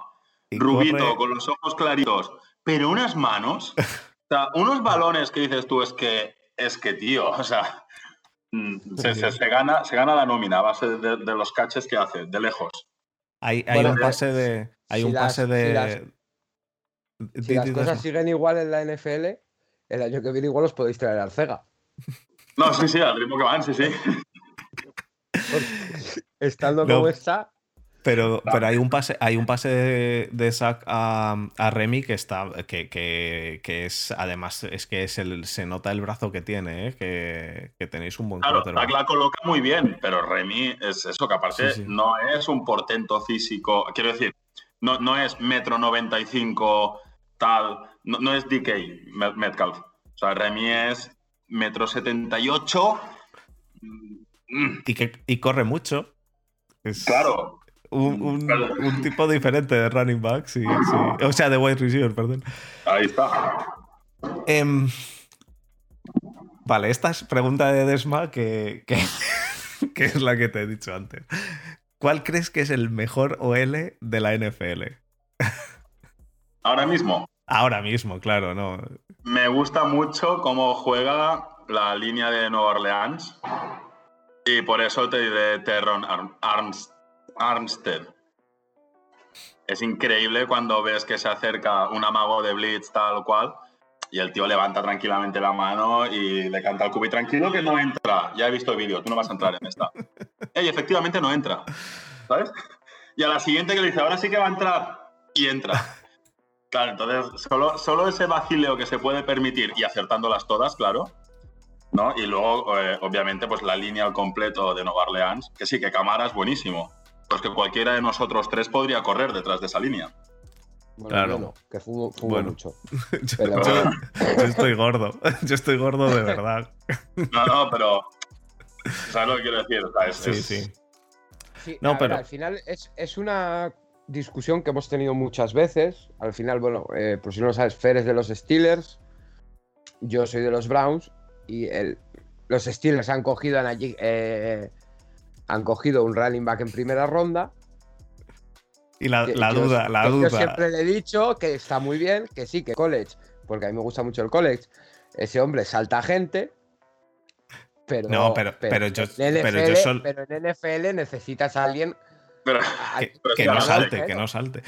B: rubito,
A: corre-
B: con los ojos claritos, pero unas manos, o sea, unos balones que dices tú, es que, es que tío, o sea, mm, se, gana, se gana la nómina a base de, de los caches que hace, de lejos.
A: hay, hay
C: Bueno,
A: un
C: pero
A: pase de hay
C: si
A: un
C: las-
A: pase
C: si
A: de
C: las- Si cosas siguen igual en la NFL, el año que viene igual os podéis traer al Cega.
B: No, sí, sí, al ritmo que van, sí, sí.
C: Estando
A: No.
C: como está,
A: Pero, pero hay un pase, hay un pase de, de sack a, a Remy que está. Que, que- que es. Además, es que es el, se nota el brazo que tiene, ¿eh? que, que tenéis un buen
B: Claro. Zach la coloca muy bien, pero Remy es eso, que aparte
A: Sí, sí.
B: no es un portento físico. Quiero decir, no, no es metro 95, tal. No, no es DK Met- Metcalf. O sea, Remy es metro 78. Mm,
A: Y, que, y corre mucho. Es
B: Claro,
A: Un, un-
B: Claro.
A: un tipo diferente de running back, sí, sí. O sea, de wide receiver, perdón.
B: ahí está.
A: Em, vale, esta es pregunta de Desma que, que, que es la que te he dicho antes. ¿Cuál crees que es el mejor OL de la NFL?
B: Ahora mismo,
A: Ahora mismo, claro, no.
B: me gusta mucho cómo juega la línea de Nueva Orleans. Y por eso te diré Terron Arm- Arms- Armstead. Es increíble cuando ves que se acerca un amago de Blitz tal cual y el tío levanta tranquilamente la mano y le canta al cubi tranquilo que no entra. Ya he visto el vídeo, tú no vas a entrar en esta. Ey, efectivamente no entra. ¿Sabes? Y a la siguiente que le dice, ahora sí que va a entrar. Y entra. Claro, entonces solo, solo ese vacileo que se puede permitir y acertándolas todas, claro. ¿no? Y luego, eh, obviamente, pues la línea al completo de Nueva Orleans, que sí, que Camara es buenísimo. Pues que cualquiera de nosotros tres podría correr detrás de esa línea.
C: bueno,
A: Claro.
C: que fumo, fumo
A: Bueno.
C: mucho.
A: Yo,
C: Pero-
A: yo- yo estoy gordo. Yo estoy gordo de verdad.
B: No, no, pero. ¿Sabes lo que quiero decir? O sea, es-
A: Sí,
B: es-
A: sí.
C: Sí,
A: No,
C: ver,
A: pero-
C: al final es, es una discusión que hemos tenido muchas veces. Al final, bueno, eh, por si no lo sabes, Fer es de los Steelers, yo soy de los Browns y el, los Steelers han cogido, Najee- eh, han cogido un running back en primera ronda.
A: Y la,
C: que
A: la
C: yo-
A: duda, la duda.
C: Yo siempre le he dicho que está muy bien, que sí, que college, porque a mí me gusta mucho el college. Ese hombre salta gente. Pero,
A: No, pero- pero yo-
C: en NFL,
A: pero yo sol-
C: pero en NFL necesitas a alguien
B: Pero,
A: Que,
B: Pero
A: que
B: sí,
A: no salte, que no salte.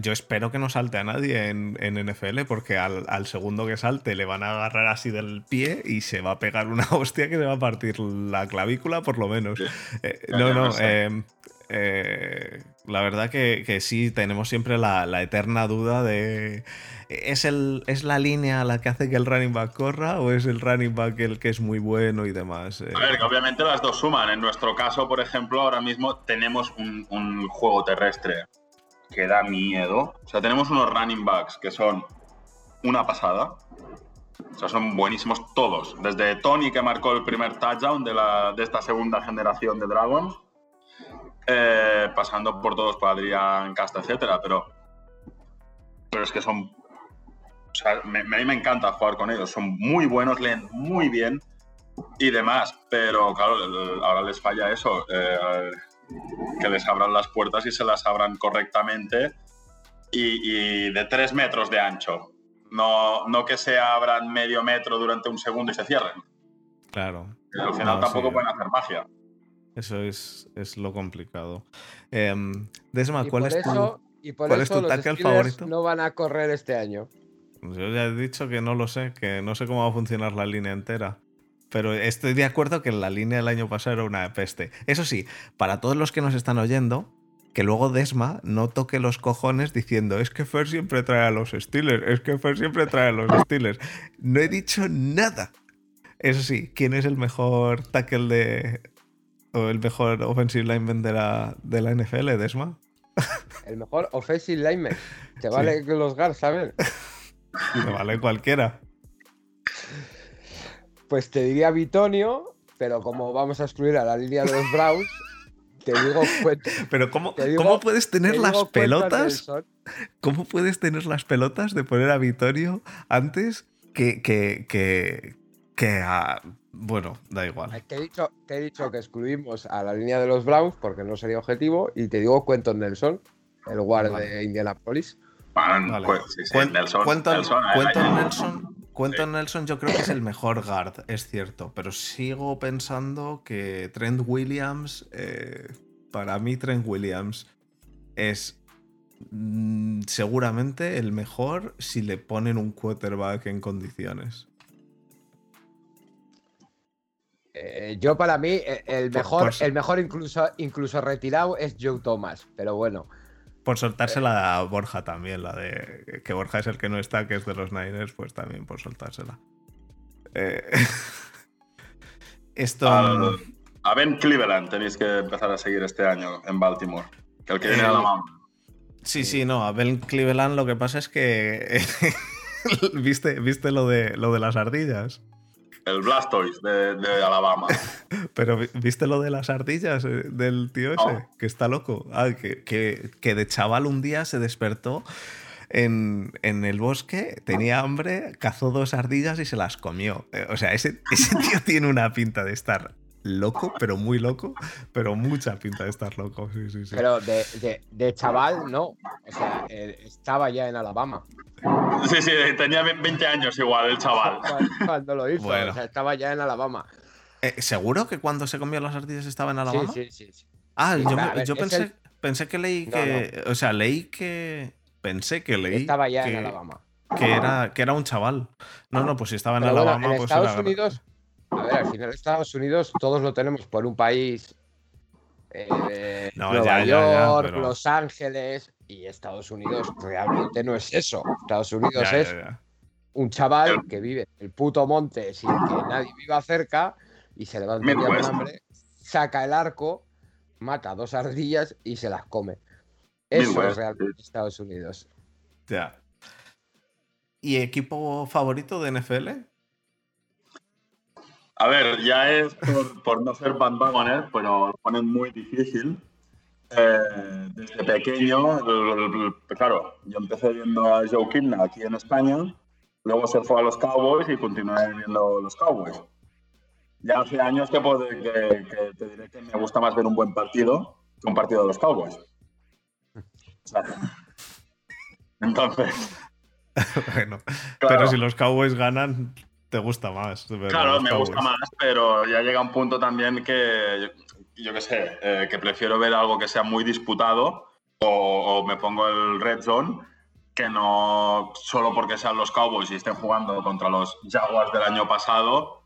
A: Yo espero que no salte a nadie en, en NFL porque al, al segundo que salte le van a agarrar así del pie y se va a pegar una hostia que se va a partir la clavícula por lo menos.
B: Sí.
A: Eh,
B: Ya,
A: no, no. eh, eh, la verdad que, que sí, tenemos siempre la, la eterna duda de ¿es, el, ¿es la línea la que hace que el running back corra o es el running back el que es muy bueno y demás? Eh,
B: A ver, que obviamente las dos suman. En nuestro caso, por ejemplo, ahora mismo tenemos un, un juego terrestre que da miedo. O sea, tenemos unos running backs que son una pasada. O sea, son buenísimos todos. Desde Tony, que marcó el primer touchdown de, la, de esta segunda generación de Dragons, eh, pasando por todos, por Adrián Casta, etcétera. Pero, pero es que son. O sea, me- me- a mí me encanta jugar con ellos. Son muy buenos, leen muy bien y demás. Pero claro, el- ahora les falla eso. eh, que les abran las puertas y se las abran correctamente y, y de tres metros de ancho. No, no que se abran medio metro durante un segundo y se cierren.
A: claro.
B: Que al final
A: No,
B: tampoco
A: sí.
B: pueden hacer magia.
A: Eso es, es lo complicado. Em, Desma, ¿cuál es tu...?
C: eso, y por
A: cuál es tu
C: los
A: tackle
C: Steelers
A: favorito?
C: no van a correr este año.
A: Yo ya he dicho que no lo sé, que no sé cómo va a funcionar la línea entera. Pero estoy de acuerdo que la línea del año pasado era una peste. Eso sí, para todos los que nos están oyendo, que luego Desma no toque los cojones diciendo es que Fer siempre trae a los Steelers, es que Fer siempre trae a los Steelers. No he dicho nada. Eso sí, ¿quién es el mejor tackle de... o el mejor offensive lineman de la, de la NFL, Desma?
C: El mejor offensive lineman. Te
A: Sí.
C: vale que los Gars, ¿sabes?
A: Me vale cualquiera.
C: Pues te diría Bitonio, pero como vamos a excluir a la línea de los Browns, te digo cuento.
A: Pero ¿cómo,
C: Te digo-
A: ¿cómo puedes tener
C: te
A: las pelotas? ¿Cómo puedes tener las pelotas de poner a Vitorio antes que, que, que, que a... Bueno, da igual.
C: Te he, dicho, te he dicho que excluimos a la línea de los Browns porque no sería objetivo y te digo Quentin Nelson, el guard
A: Vale.
C: de Indianapolis.
A: Vale.
B: sí, Nelson, Nelson,
A: yo creo que es el mejor guard, es cierto, pero sigo pensando que Trent Williams, eh, para mí Trent Williams es mm, seguramente el mejor si le ponen un quarterback en condiciones.
C: Eh, yo para mí eh, el
A: Por-
C: mejor,
A: por-
C: el mejor incluso, incluso retirado es Joe Thomas, pero bueno.
A: Por soltársela a Borja también, la de que Borja es el que no está, que es de los Niners, pues también por soltársela. Eh, Esto.
B: Al- a Ben Cleveland tenéis que empezar a seguir este año en Baltimore. Que el que viene
A: Eh,
B: a la mano.
A: Sí, sí, no. A Ben Cleveland lo que pasa es que. ¿Viste, ¿Viste lo de, lo de las ardillas?
B: El Blastoise de, de Alabama.
A: Pero vi- ¿viste lo de las ardillas eh, del tío ese?
B: No.
A: Que está loco. Ah, que, que- que de chaval un día se despertó en, en el bosque, tenía hambre, cazó dos ardillas y se las comió. Eh, o sea, ese, ese tío tiene una pinta de estar loco, pero muy loco, pero mucha pinta de estar loco. Sí, sí, sí.
C: Pero de, de- de chaval, no. O sea, eh, estaba ya en Alabama.
B: Sí, sí, tenía 20 años igual el chaval.
C: Cuando, lo hizo.
A: Bueno.
C: O sea, estaba ya en Alabama.
A: Eh, ¿Seguro que cuando se comió las ardillas estaba en Alabama?
C: Sí, sí, sí. sí.
A: Ah,
C: Sí,
A: yo,
C: ver,
A: pensé,
C: el-
A: pensé que leí
C: No,
A: que. O sea, leí que. Pensé que leí.
C: Estaba ya
A: que,
C: en Alabama.
A: que era, que era un chaval. No, no, pues si estaba en
C: Pero bueno,
A: Alabama,
C: en
A: pues
C: Estados
A: era-
C: Unidos, a ver, al final Estados Unidos todos lo tenemos por un país. eh,
A: No,
C: Nueva
A: ya, ya, ya,
C: York,
A: pero-
C: Los Ángeles y Estados Unidos realmente no es eso. Estados Unidos
A: Ya,
C: es
A: ya, ya.
C: un chaval que vive en el puto monte sin que nadie viva cerca y se levanta un día con hambre, saca el arco, mata dos ardillas y se las come. Eso
B: Midwest,
C: es realmente Estados Unidos.
A: Ya. ¿Y equipo favorito de NFL?
B: A ver, ya es por, por no ser bandwagoner, pero lo ponen muy difícil. eh, desde pequeño, claro, yo empecé viendo a Joe Kimna aquí en España, luego se fue a los Cowboys y continué viendo los Cowboys. Ya hace años que, que, te diré que me gusta más ver un buen partido que un partido de los Cowboys. entonces.
A: bueno, pero si los Cowboys ganan, te gusta más.
B: Claro, me gusta más, pero ya llega un punto también que yo qué sé, eh, que prefiero ver algo que sea muy disputado o, me pongo el red zone que no solo porque sean los Cowboys y estén jugando contra los Jaguars del año pasado,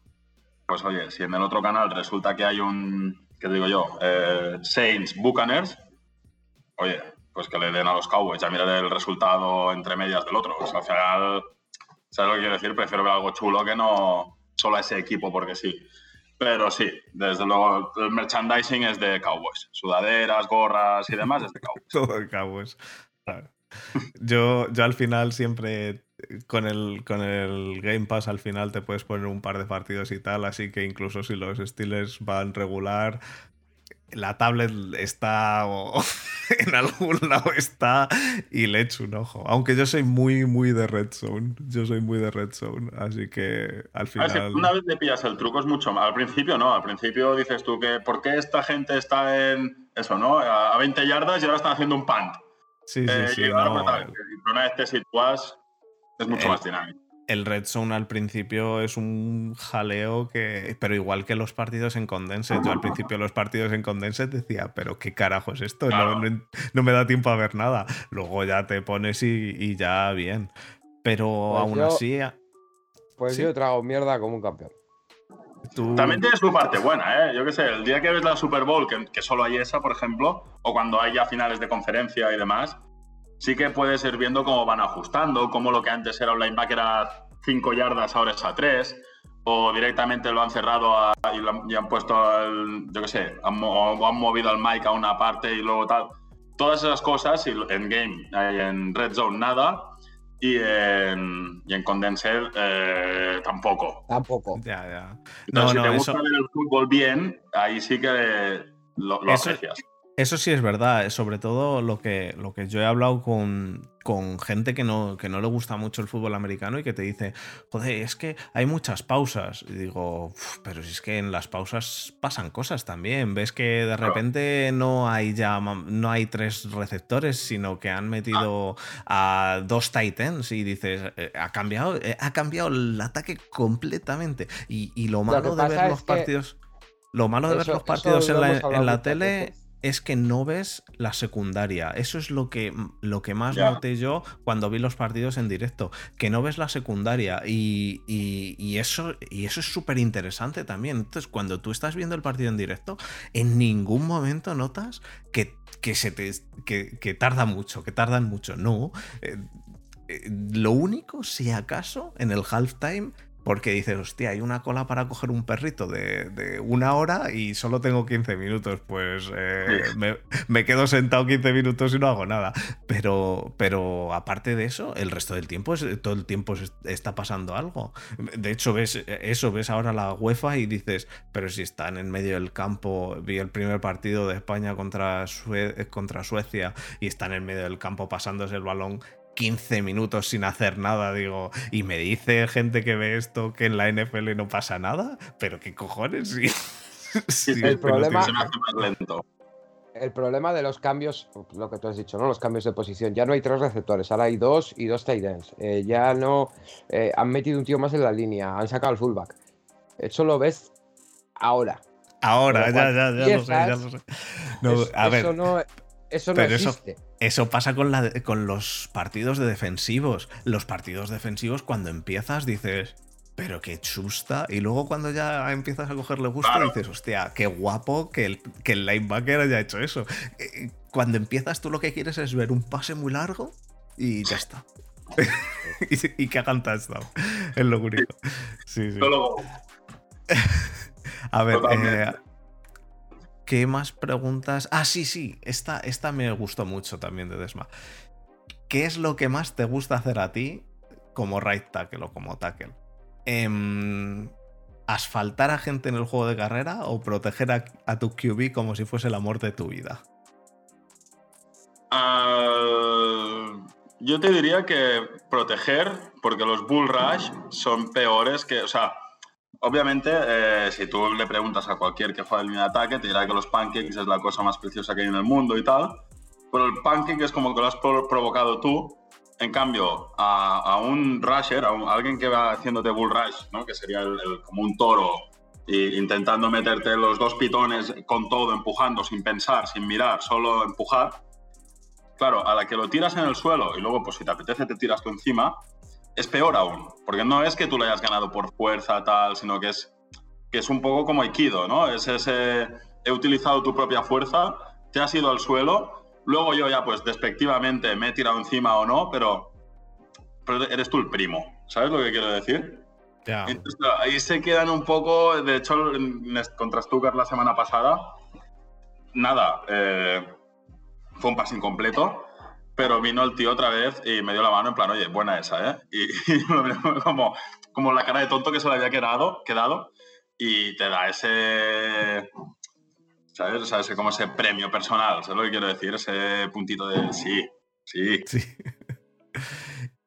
B: pues oye, si en el otro canal resulta que hay un, ¿qué digo yo? Eh, Saints Buccaneers, oye, pues que le den a los Cowboys, ya mirar el resultado entre medias del otro. O sea, al final, ¿sabes lo que quiero decir? Prefiero ver algo chulo que no solo a ese equipo porque sí. Pero sí, desde luego el merchandising es de Cowboys. Sudaderas, gorras y demás es de Cowboys.
A: Todo de Cowboys. Yo, yo al final siempre con el, con el Game Pass al final te puedes poner un par de partidos y tal, así que incluso si los Steelers van regular, la tablet está en algún lado está y le echo un ojo. Aunque yo soy muy, muy de Red Zone. Yo soy muy de Red Zone. Así que al final.
B: una vez le pillas el truco es mucho más. Al principio no. Al principio dices tú que ¿por qué esta gente está en eso, no? A 20 yardas y ahora están haciendo un punt.
A: Sí, sí,
B: eh,
A: sí.
B: no, una vez te situas, es mucho más dinámico
A: el Red Zone al principio es un jaleo que. Pero igual que los partidos en Condensed. Yo al principio los partidos en Condensed decía, pero qué carajo es esto, no, me da tiempo a ver nada. Luego ya te pones y, ya bien. Pero pues aún así.
C: Pues yo trago mierda como un campeón.
B: También tiene su parte buena, ¿eh? Yo qué sé, el día que ves la Super Bowl, que, que solo hay esa, por ejemplo, o cuando hay ya finales de conferencia y demás, sí que puedes ir viendo cómo van ajustando, cómo lo que antes era un linebacker a 5 yardas ahora es a 3, o directamente lo han cerrado y, han puesto, yo qué sé, han, o han movido al mic a una parte y luego tal. Todas esas cosas, en game, en red zone nada, y en, y en Condensed eh, tampoco.
C: Tampoco.
A: Ya, ya.
B: No, si te gusta ver el fútbol bien, ahí sí que lo, lo aprecias.
A: Eso sí es verdad, eh, sobre todo lo que, lo que yo he hablado con, con gente que no, que no le gusta mucho el fútbol americano y que te dice, joder, es que hay muchas pausas. Y digo, pero si es que en las pausas pasan cosas también. Ves que de repente no hay ya no hay tres receptores, sino que han metido a dos Titans y dices, eh, ha cambiado, eh, ha cambiado el ataque completamente. Y, lo malo de ver los partidos. Lo malo de ver los partidos en la, en la tele es que no ves la secundaria. Eso es lo que, lo que más noté yo cuando vi los partidos en directo, que no ves la secundaria y, eso, y eso es súper interesante también. Entonces, cuando tú estás viendo el partido en directo, en ningún momento notas que, que se te, que, tarda mucho, que tardan mucho. No. Eh, eh, lo único, si acaso, en el halftime porque dices, hostia, hay una cola para coger un perrito de, una hora y solo tengo 15 minutos. Pues eh, me, quedo sentado 15 minutos y no hago nada. Pero, pero aparte de eso, el resto del tiempo, es, todo el tiempo está pasando algo. De hecho, ves eso, ves ahora la UEFA y dices, pero si están en medio del campo, vi el primer partido de España contra, contra Suecia y están en medio del campo pasándose el balón 15 minutos sin hacer nada, digo, y me dice gente que ve esto que en la NFL no pasa nada, pero qué cojones,
C: sí. el problema El problema de los cambios, lo que tú has dicho, ¿no? Los cambios de posición. Ya no hay tres receptores, ahora hay dos y dos tight ends. Eh, ya no. Eh, han metido un tío más en la línea, han sacado el fullback. Eso lo ves ahora.
A: Ahora, ya, ya, ya lo sé, ya lo sé. No, a ver.
C: Eso no, eso no existe.
A: Eso pasa con, la, con los partidos de defensivos. Los partidos defensivos, cuando empiezas, dices, pero qué chusta. Y luego cuando ya empiezas a cogerle gusto, dices, hostia, qué guapo que el, que el linebacker haya hecho eso. Eh, cuando empiezas, tú lo que quieres es ver un pase muy largo y ya está. y, que hagan touchdown. Es lo único. Sí, sí. a ver, eh, ¿Qué más preguntas? Ah, sí, sí, esta, esta me gustó mucho también de Desma. ¿Qué es lo que más te gusta hacer a ti como right tackle o como tackle? Em, ¿Asfaltar a gente en el juego de carrera o proteger a, tu QB como si fuese el amor de tu vida?
B: yo te diría que proteger, porque los bull rush son peores que, o sea, obviamente, eh, si tú le preguntas a cualquier que juegue en línea de ataque, te dirá que los pancakes es la cosa más preciosa que hay en el mundo y tal, pero el pancake es como que lo has provocado tú. En cambio, a, un rusher, a, alguien que va haciéndote bull rush, ¿no? que sería como un toro, e intentando meterte los dos pitones con todo, empujando, sin pensar, sin mirar, solo empujar, Claro, a la que lo tiras en el suelo y luego, pues si te apetece, te tiras tú encima, es peor aún. Porque no es que tú lo hayas ganado por fuerza, tal, sino que es, que es un poco como Aikido, ¿no? Es ese. He utilizado tu propia fuerza, te has ido al suelo, luego yo ya, pues despectivamente me he tirado encima o no, pero, pero eres tú el primo. ¿Sabes lo que quiero decir? Entonces, ahí se quedan un poco. De hecho, contra Stuttgart la semana pasada, nada. Eh, fue un pase incompleto, pero vino el tío otra vez y me dio la mano en plan, oye, buena esa, ¿eh? Y, como, como la cara de tonto que se le había quedado, quedado y te da ese, ¿sabes? O sea, ese, como ese premio personal, ¿sabes lo que quiero decir? Ese puntito de sí, sí. Sí.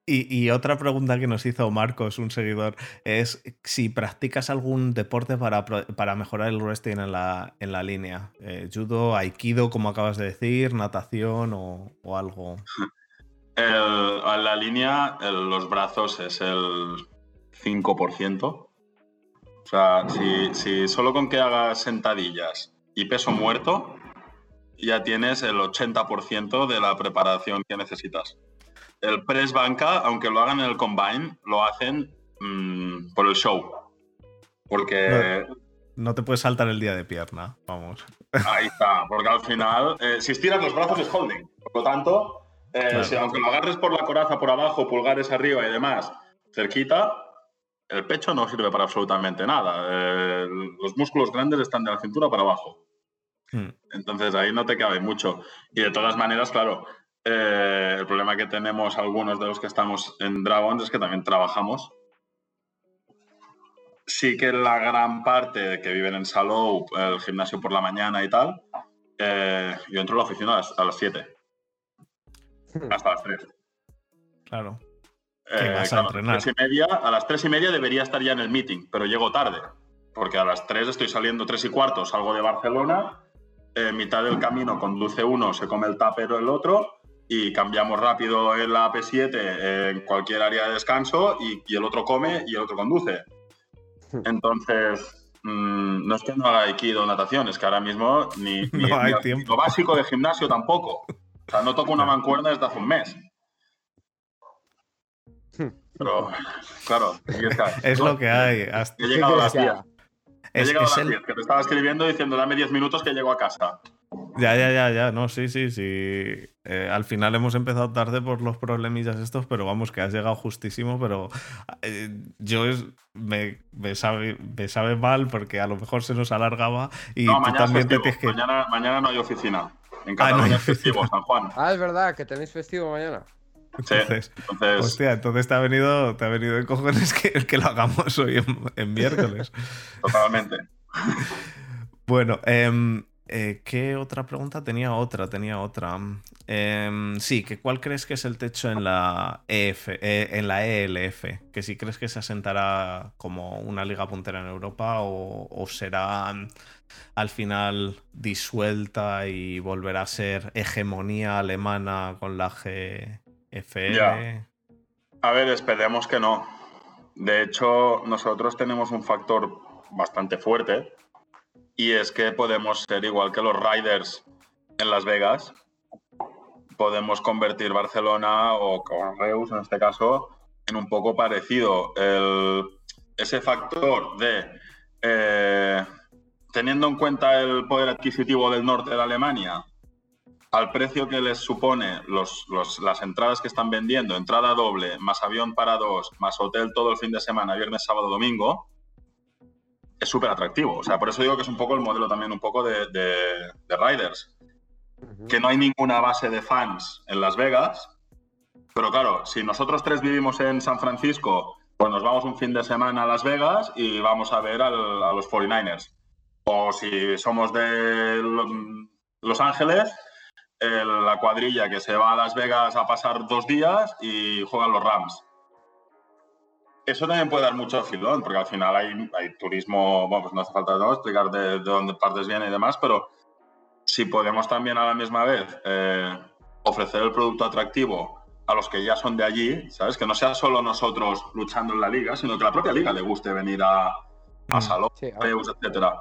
A: Y, otra pregunta que nos hizo Marcos, un seguidor, es si practicas algún deporte para, para mejorar el wrestling en la, en la línea. Eh, judo, aikido, como acabas de decir, natación o, algo.
B: en la línea, los brazos es el 5%. O sea, si, si solo con que hagas sentadillas y peso muerto, ya tienes el 80% de la preparación que necesitas el press banca, aunque lo hagan en el combine, lo hacen mm, por el show. Porque.
A: No, te puedes saltar el día de pierna, vamos.
B: Ahí está, porque al final, eh, si estiras los brazos es holding. Por lo tanto, eh, si, aunque lo agarres por la coraza por abajo, pulgares arriba y demás, cerquita, el pecho no sirve para absolutamente nada. Eh, los músculos grandes están de la cintura para abajo. Hmm. Entonces ahí no te cabe mucho. Y de todas maneras, claro, eh, el problema que tenemos algunos de los que estamos en Dragons es que también trabajamos. Sí que la gran parte que viven en Salou, el gimnasio por la mañana y tal, eh, yo entro a la oficina a las, 7. Hmm. Hasta las 3.
A: Claro.
B: Eh, vas a, entrenar? y media, a las 3 y media debería estar ya en el meeting, pero llego tarde. Porque a las 3 estoy saliendo 3 y cuarto, salgo de Barcelona, en mitad del camino conduce uno, se come el tapero el otro, y cambiamos rápido en la AP7 en cualquier área de descanso y, el otro come y el otro conduce. Hmm. Entonces, mm, no es que no haga Aikido o natación, es que ahora mismo ni, lo básico de gimnasio tampoco. O sea, no toco una mancuerna desde hace un mes. Hmm. Pero, claro,
A: es lo que hay.
B: He llegado a las 10. He llegado a las 10, que te estaba escribiendo diciendo dame 10 minutos que llego a casa.
A: Ya, ya, ya, ya, no, sí, sí, sí. Eh, al final hemos empezado tarde por los problemillas estos, pero vamos, que has llegado justísimo, pero eh, yo me, me, sabe, me sabe mal porque a lo mejor se nos alargaba y
B: tú también te tienes que... Mañana, mañana no hay oficina. En ah, Cataluña es festivo, San Juan.
C: Ah, es verdad, que tenéis festivo mañana.
A: Entonces, entonces... Hostia, entonces te ha venido, te ha venido de cojones que, que lo hagamos hoy en, miércoles.
B: Totalmente.
A: bueno, eh, eh, ¿Qué otra pregunta? Tenía otra, tenía otra. Em, sí, que ¿cuál crees que es el techo en la, EF, eh, en la ELF? Que si crees que se asentará como una liga puntera en Europa o, será al final disuelta y volverá a ser hegemonía alemana con la GFL.
B: A ver, esperemos que no. De hecho, nosotros tenemos un factor bastante fuerte y es que podemos ser igual que los Riders en Las Vegas, podemos convertir Barcelona o Reus en este caso en un poco parecido. ese factor de, eh, teniendo en cuenta el poder adquisitivo del norte de Alemania, al precio que les supone las entradas que están vendiendo, entrada doble, más avión para dos, más hotel todo el fin de semana, viernes, sábado, domingo, es súper atractivo. O sea, por eso digo que es un poco el modelo también un poco de, de, Riders. Que no hay ninguna base de fans en Las Vegas. Pero claro, si nosotros tres vivimos en San Francisco, pues nos vamos un fin de semana a Las Vegas y vamos a ver a los 49ers. O si somos de Los Ángeles, el- la cuadrilla que se va a Las Vegas a pasar dos días y juegan los Rams. Eso también puede dar mucho filón, porque al final hay, hay turismo, bueno, pues no hace falta ¿no? explicar de, de dónde partes vienen y demás, pero si podemos también a la misma vez eh, ofrecer el producto atractivo a los que ya son de allí, ¿sabes? Que no sea solo nosotros luchando en la liga, sino que la propia liga le guste venir a, a
A: Mm.
B: Salón,
C: Sí, a-
B: etcétera.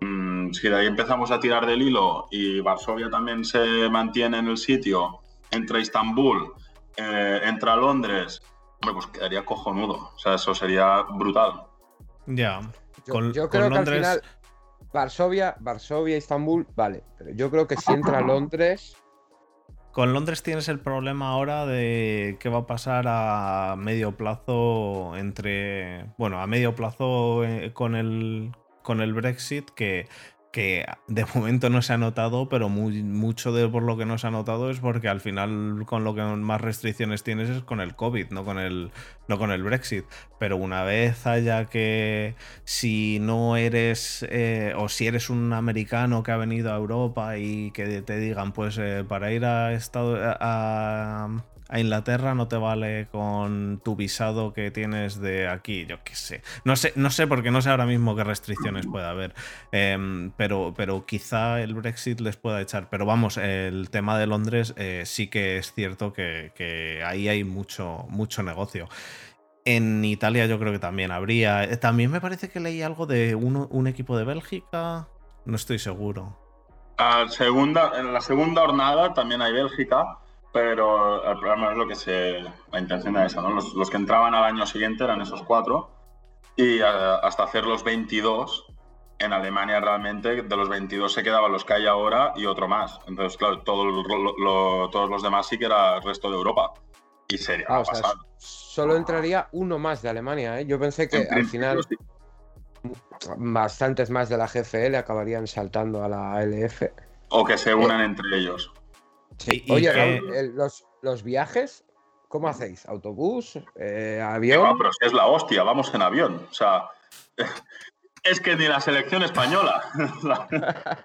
B: Mm, si de ahí empezamos a tirar del hilo y Varsovia también se mantiene en el sitio, entra a Istambul, eh, entra a Londres, hombre, pues quedaría cojonudo. O sea, eso sería brutal.
A: Ya.
C: Yo,
A: Con-
C: yo
A: con
C: creo
A: Londres-
C: que al final Varsovia, Varsovia, Estambul, vale. Pero yo creo que si entra Londres,
A: Con Londres tienes el problema ahora de qué va a pasar a medio plazo entre. Bueno, a medio plazo eh, con el, con el Brexit, que, que de momento no se ha notado, pero mucho de por lo que no se ha notado es porque al final con lo que más restricciones tienes es con el COVID, no con el, no con el Brexit. Pero una vez haya que si no eres eh, o si eres un americano que ha venido a Europa y que te digan pues eh, para ir a, Estado, a, a Inglaterra no te vale con tu visado que tienes de aquí, yo qué sé. No sé, no sé porque no sé ahora mismo qué restricciones puede haber. Em, pero, pero quizá el Brexit les pueda echar. Pero vamos, el tema de Londres eh, sí que es cierto que, ahí hay mucho, mucho negocio. En Italia yo creo que también habría. Eh, También me parece que leí algo de uno- un equipo de Bélgica. No estoy seguro.
B: A segunda, en la segunda jornada también hay Bélgica, pero el problema es lo que se. La intención era esa, ¿no? Los, los que entraban al año siguiente eran esos cuatro, y eh, hasta hacer los 22, en Alemania realmente de los 22 se quedaban los que hay ahora y otro más. Entonces, claro, todo lo- lo- lo- todos los demás sí que era el resto de Europa. Y sería
C: ah, o sea, solo entraría uno más de Alemania, ¿eh? Yo pensé que
B: En
C: al final
B: sí.
C: bastantes más de la GFL acabarían saltando a la LF.
B: O que se unan entre ellos.
C: Sí. Oye,
A: que-
C: Raúl, el- los, los viajes, ¿cómo hacéis? ¿Autobús? Eh,
B: No,
C: ¿Avión?
B: pero si es la hostia, vamos en avión. O sea, es que ni la selección española.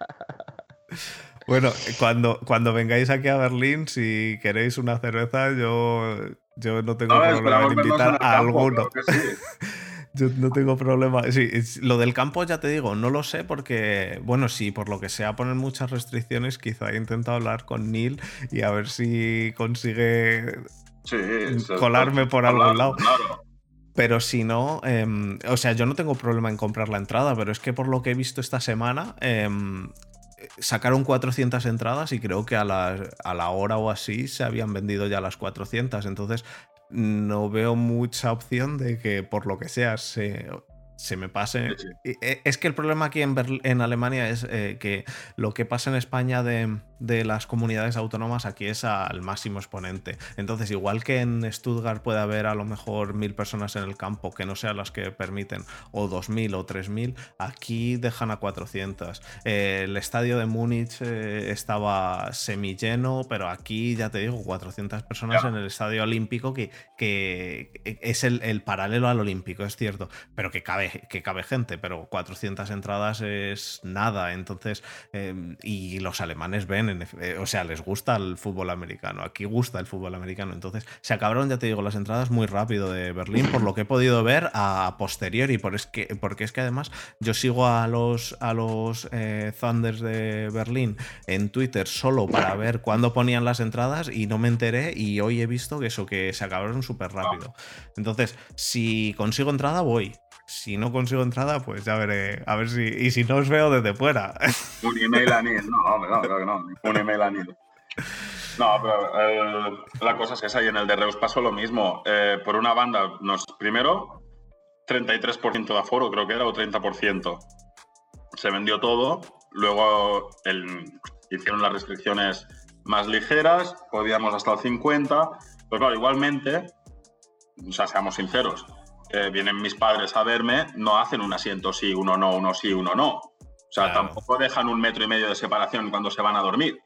A: Bueno, cuando, cuando vengáis aquí a Berlín, si queréis una cerveza, yo, yo no tengo
B: A ver,
A: problema en invitar a
B: campo,
A: alguno.
B: claro que sí.
A: Yo no tengo problema. Sí, es- lo del campo ya te digo, no lo sé porque, bueno, si por lo que sea ponen muchas restricciones, quizá intento hablar con Neil y a ver si consigue
B: Sí,
A: Colarme por algún lado.
B: Claro.
A: Pero si no, em, o sea, yo no tengo problema en comprar la entrada, pero es que por lo que he visto esta semana, em, sacaron 400 entradas y creo que a la, a la hora o así se habían vendido ya las 400. Entonces, no veo mucha opción de que por lo que sea se, se me pase.
B: Sí, sí.
A: Y, eh, Es que el problema aquí en, Berl- en Alemania es eh, que lo que pasa en España de, de las comunidades autónomas aquí es al máximo exponente. Entonces, igual que en Stuttgart puede haber a lo mejor mil personas en el campo que no sean las que permiten, o 2.000 o 3.000, aquí dejan a 400. Eh, el estadio de Múnich eh, estaba semilleno, pero aquí, ya te digo, 400 personas en el estadio olímpico que, que es el, el paralelo al olímpico, es cierto, pero que cabe, que cabe gente, pero 400 entradas es nada. Entonces, eh, y los alemanes ven, en eh, o sea, les gusta el fútbol americano, aquí gusta el fútbol americano. Entonces, se acabaron, ya te digo, las entradas muy rápido de Berlín, por lo que he podido ver a posteriori, por es que, porque es que además yo sigo a los, a los eh, Thunders de Berlín en Twitter solo para ver cuándo ponían las entradas y no me enteré y hoy he visto que eso, que se acabaron súper rápido. Entonces, si consigo entrada, voy. Si no consigo entrada, pues ya veré. A ver si. Y si no os veo desde fuera.
B: Un email a Neil. No, no, creo que no. Un email a Neil. No, pero eh, la cosa es esa y en el de Reus pasó lo mismo. Eh, por una banda, nos primero 33% de aforo, creo que era, o 30%. Se vendió todo. Luego hicieron las restricciones más ligeras, podíamos hasta el 50%. Pero claro, igualmente, o sea, seamos sinceros, eh, vienen mis padres a verme, no hacen un asiento sí, uno no, uno sí, uno no. O sea,
A: Claro.
B: tampoco dejan un metro y medio de separación cuando se van a dormir.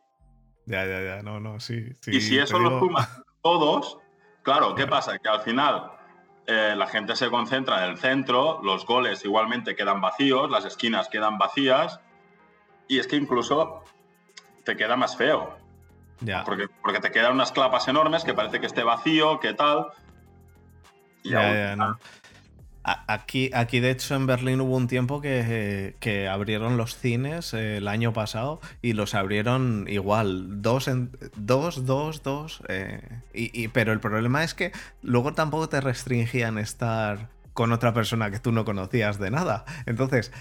A: ya, ya, ya. No, no, sí. sí,
B: y si eso lo suman todos, claro, ¿qué pasa? Que al final eh, la gente se concentra en el centro, los goles igualmente quedan vacíos, las esquinas quedan vacías, y es que incluso te queda más feo.
A: Ya.
B: Porque, porque te quedan unas clapas enormes que parece que esté vacío, que tal.
A: Ya, no. Aquí, aquí, de hecho, en Berlín hubo un tiempo que, que abrieron los cines eh, el año pasado y los abrieron igual, dos, en, dos, dos, dos. eh, y, y- pero el problema es que luego tampoco te restringían estar con otra persona que tú no conocías de nada. Entonces,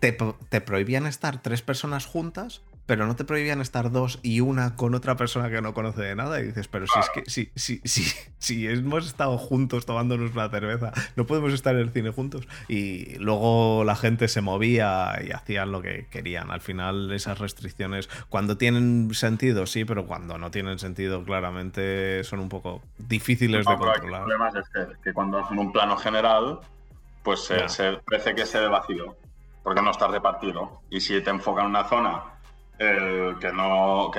A: te, te prohibían estar tres personas juntas, pero no te prohibían estar dos y una con otra persona que no conoce de nada. Y dices, pero si es que si, si, si, si hemos estado juntos tomándonos una cerveza, no podemos estar en el cine juntos. Y luego la gente se movía y hacían lo que querían. Al final, esas restricciones, cuando tienen sentido, sí, pero cuando no tienen sentido, claramente son un poco difíciles de
B: No, aquí el
A: controlar.
B: problema es que, que cuando hacen un plano general, pues se, se- parece que se ve vacío, porque no está repartido. Y si te enfocan en una zona que no,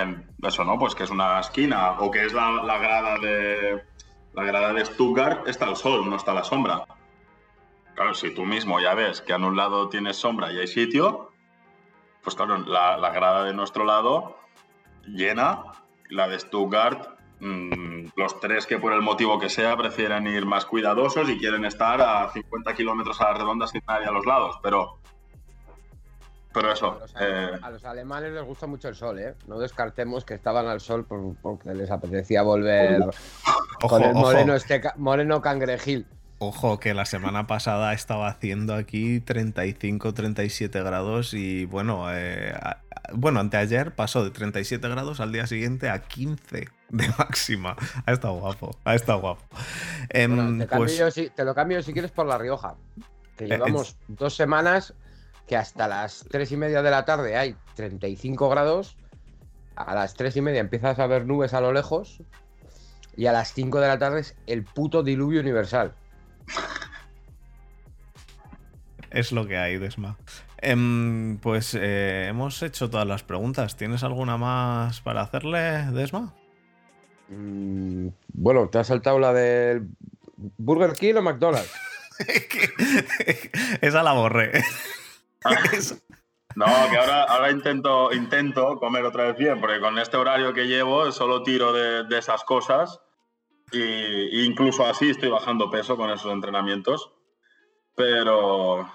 B: eso no, pues que es una esquina o que es la, la grada de la grada de Stuttgart, está el sol, no está la sombra. Claro, si tú mismo ya ves que a un lado tienes sombra y hay sitio, pues claro, la, la grada de nuestro lado llena, la de Stuttgart, mm, los tres que por el motivo que sea prefieren ir más cuidadosos y quieren estar a 50 kilómetros a la redonda sin nadie a los lados, pero... Pero
C: A
B: eso,
C: los,
B: eh,
C: a los alemanes les gusta mucho el sol, ¿eh? No descartemos que estaban al sol por- porque les apetecía volver
A: Ojo,
C: con el
A: ojo.
C: moreno, este, moreno cangrejil.
A: Ojo, que la semana pasada estaba haciendo aquí 35-37 grados y bueno, eh, bueno, anteayer pasó de 37 grados al día siguiente a 15 de máxima. Ha estado guapo, ha estado guapo. Em,
C: Bueno, te, cambio
A: pues,
C: si- te lo cambio si quieres por La Rioja. Que
A: Eh,
C: llevamos dos semanas que hasta las tres y media de la tarde hay 35 grados. A las tres y media empiezas a ver nubes a lo lejos. Y a las 5 de la tarde es el puto diluvio universal.
A: es lo que hay, Desma. Em, pues eh, hemos hecho todas las preguntas. ¿Tienes alguna más para hacerle, Desma?
C: Mm, bueno, te has saltado la del Burger King o McDonald's.
A: Esa la borré.
B: No, que ahora, ahora intento, intento comer otra vez bien, porque con este horario que llevo solo tiro de, de esas cosas y, incluso así estoy bajando peso con esos entrenamientos. Pero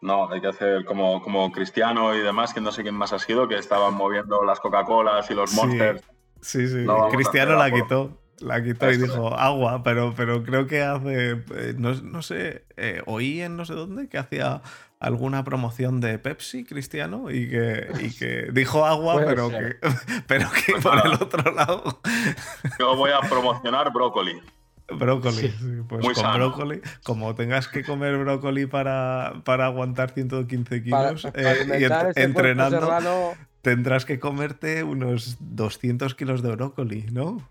B: no, hay que hacer como, como Cristiano y demás, que no sé quién más ha sido, que estaban moviendo las Coca-Colas y los
A: Sí.
B: Monsters.
A: Sí, sí.
B: No
A: Cristiano la quitó. La quitó y dijo agua, pero, pero creo que hace. eh, no, no sé. eh, oí en no sé dónde que hacía alguna promoción de Pepsi, Cristiano, y que, y que dijo agua,
C: Puede
A: pero
C: ser.
A: que, pero que por el otro lado.
B: Yo voy a promocionar brócoli.
A: Brócoli.
C: Sí.
A: sí, pues
B: Muy
A: con
B: sano.
A: brócoli, como tengas que comer brócoli para, para aguantar 115
C: Para,
A: kilos
C: para
A: eh, y ent- entrenando,
C: serrano,
A: tendrás que comerte unos 200 kilos de brócoli, ¿no?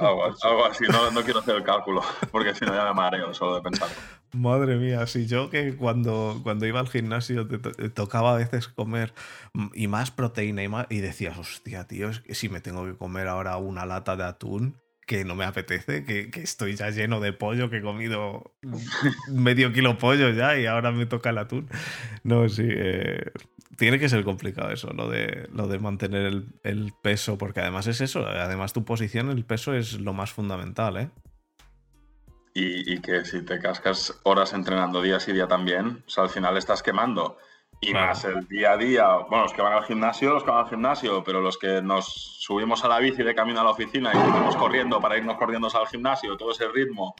B: Algo, algo así, no, no quiero hacer el cálculo, porque si no ya me mareo solo de pensar.
A: Madre mía, si yo que cuando, cuando iba al gimnasio te, to- te tocaba a veces comer y más proteína y más y decías, hostia, tío, es que si me tengo que comer ahora una lata de atún que no me apetece, que, que estoy ya lleno de pollo, que he comido medio kilo pollo ya y ahora me toca el atún. No, sí, eh, tiene que ser complicado eso, lo de, lo de mantener el, el peso, porque además es eso, además tu posición, el peso es lo más fundamental, ¿eh?
B: Y, y que si te cascas horas entrenando día sí día también, o sea, al final estás quemando. Y
A: Claro.
B: más el día a día, bueno, los que van al gimnasio, los que van al gimnasio, pero los que nos subimos a la bici de camino a la oficina y vamos corriendo para irnos corriendo al gimnasio, todo ese ritmo,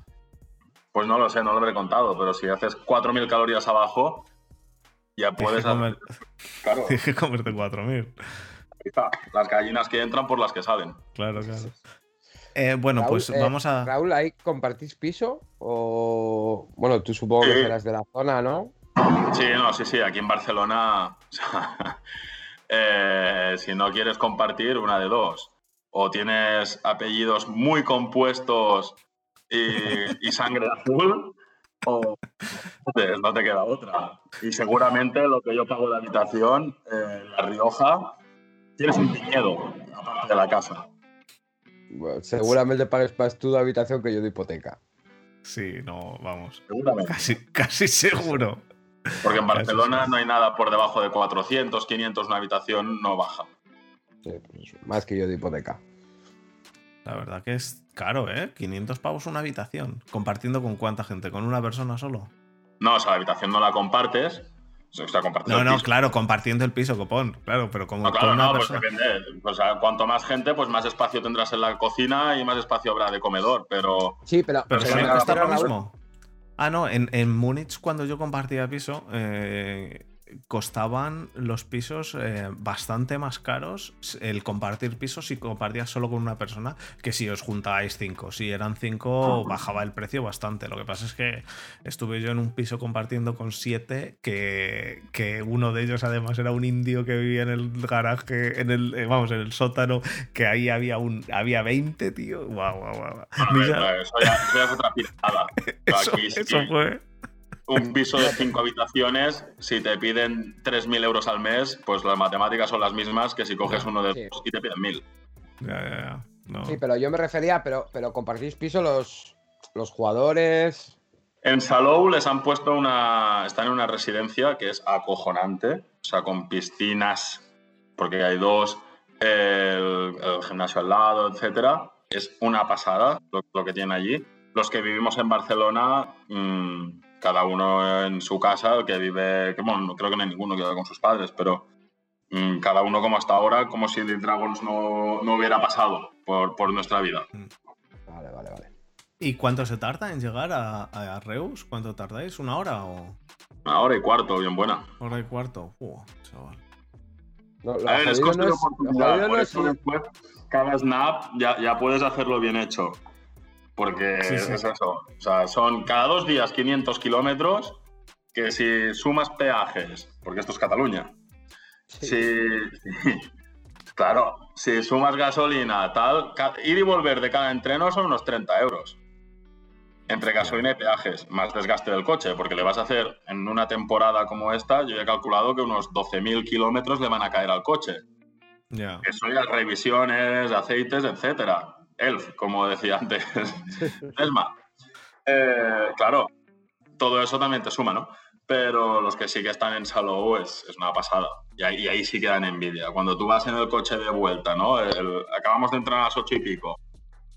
B: pues no lo sé, no lo habré contado, pero si haces 4.000 calorías abajo, ya puedes...
A: que, comer-
B: Claro,
A: tienes que comerte 4.000.
B: ahí está. Las gallinas que entran por las que salen.
A: Claro, claro. Eh, bueno,
C: Raúl,
A: pues
C: eh,
A: vamos a.
C: Raúl, ¿ahí compartís piso? O. Bueno, tú supongo que
B: Sí.
C: serás de la zona, ¿no?
B: Sí, no, sí, sí, aquí en Barcelona, eh, si no quieres compartir, una de dos. O tienes apellidos muy compuestos y, y sangre azul, o no te queda otra. Y seguramente lo que yo pago de habitación eh, en La Rioja, tienes un viñedo aparte de la casa.
C: Bueno, seguramente pagues más tú de habitación que yo de hipoteca.
A: Sí, no, vamos.
B: Seguramente.
A: Casi, casi seguro.
B: Porque en Barcelona no hay nada por debajo de 400, 500 una habitación, no baja.
C: Sí, pues, más que yo de hipoteca.
A: La verdad que es caro, ¿eh? 500 pavos una habitación. ¿Compartiendo con cuánta gente? ¿Con una persona solo?
B: No, o sea, la habitación no la compartes. O sea, compartiendo
A: No,
B: el
A: no,
B: piso.
A: claro, compartiendo el piso, copón. Claro, pero como
B: No,
A: con
B: claro,
A: una
B: no, pues
A: persona.
B: depende. O sea, cuanto más gente, pues más espacio tendrás en la cocina y más espacio habrá de comedor. Pero
C: Sí, pero,
A: Pero
B: Pero
A: costar lo mismo. Ah, no, en, en Múnich cuando yo compartía piso, eh, costaban los pisos eh, bastante más caros el compartir pisos si compartías solo con una persona que si os juntabais cinco. Si eran cinco, bajaba el precio bastante. Lo que pasa es que estuve yo en un piso compartiendo con siete, que, que uno de ellos además era un indio que vivía en el garaje, en el, eh, vamos, en el sótano, que ahí había un había 20, tío. Guau, guau, guau.
B: bueno,
A: Mira,
B: eso, ya, eso ya es otra pizarra. Pero
A: eso,
B: aquí sí,
A: eso fue.
B: Un piso de cinco habitaciones, si te piden 3.000 euros al mes, pues las matemáticas son las mismas que si coges uno de
C: Sí.
B: dos y te piden 1.000.
A: Ya, ya, ya. No.
C: Sí, pero yo me refería, pero, pero compartís piso los, los jugadores.
B: En Salou les han puesto una. Están en una residencia que es acojonante, o sea, con piscinas, porque hay dos, el, el gimnasio al lado, etcétera. Es una pasada lo, lo que tienen allí. Los que vivimos en Barcelona, mm, cada uno en su casa, el que vive. Que, bueno, no creo que no hay ninguno que vive con sus padres, pero mm, cada uno como hasta ahora, como si el Dragons no, no hubiera pasado por, por nuestra vida.
C: Vale, vale, vale.
A: ¿Y cuánto se tarda en llegar a, a Reus? ¿Cuánto tardáis? ¿Una hora o
B: Una hora y cuarto, bien buena.
A: hora y cuarto? Uh, chaval.
C: No,
B: A ver, es coste
C: no
B: de oportunidad. Por
C: no
B: eso
C: es-
B: después, cada snap ya, ya puedes hacerlo bien hecho. Porque
A: Sí, sí.
B: es eso. O sea, son cada dos días 500 kilómetros que si sumas peajes, porque esto es Cataluña,
C: sí.
B: si, claro, si sumas gasolina, tal, ir y volver de cada entreno son unos 30 euros. Entre gasolina y peajes, más desgaste del coche, porque le vas a hacer en una temporada como esta, yo he calculado que unos 12.000 kilómetros le van a caer al coche.
A: Ya.
B: Eso ya revisiones, aceites, etcétera. Elf, como decía antes. Esma. Eh, claro, todo eso también te suma, ¿no? Pero los que sí que están en Salou es, es una pasada. Y ahí, y ahí sí que dan envidia. Cuando tú vas en el coche de vuelta, ¿no? El- acabamos de entrar a las ocho y pico.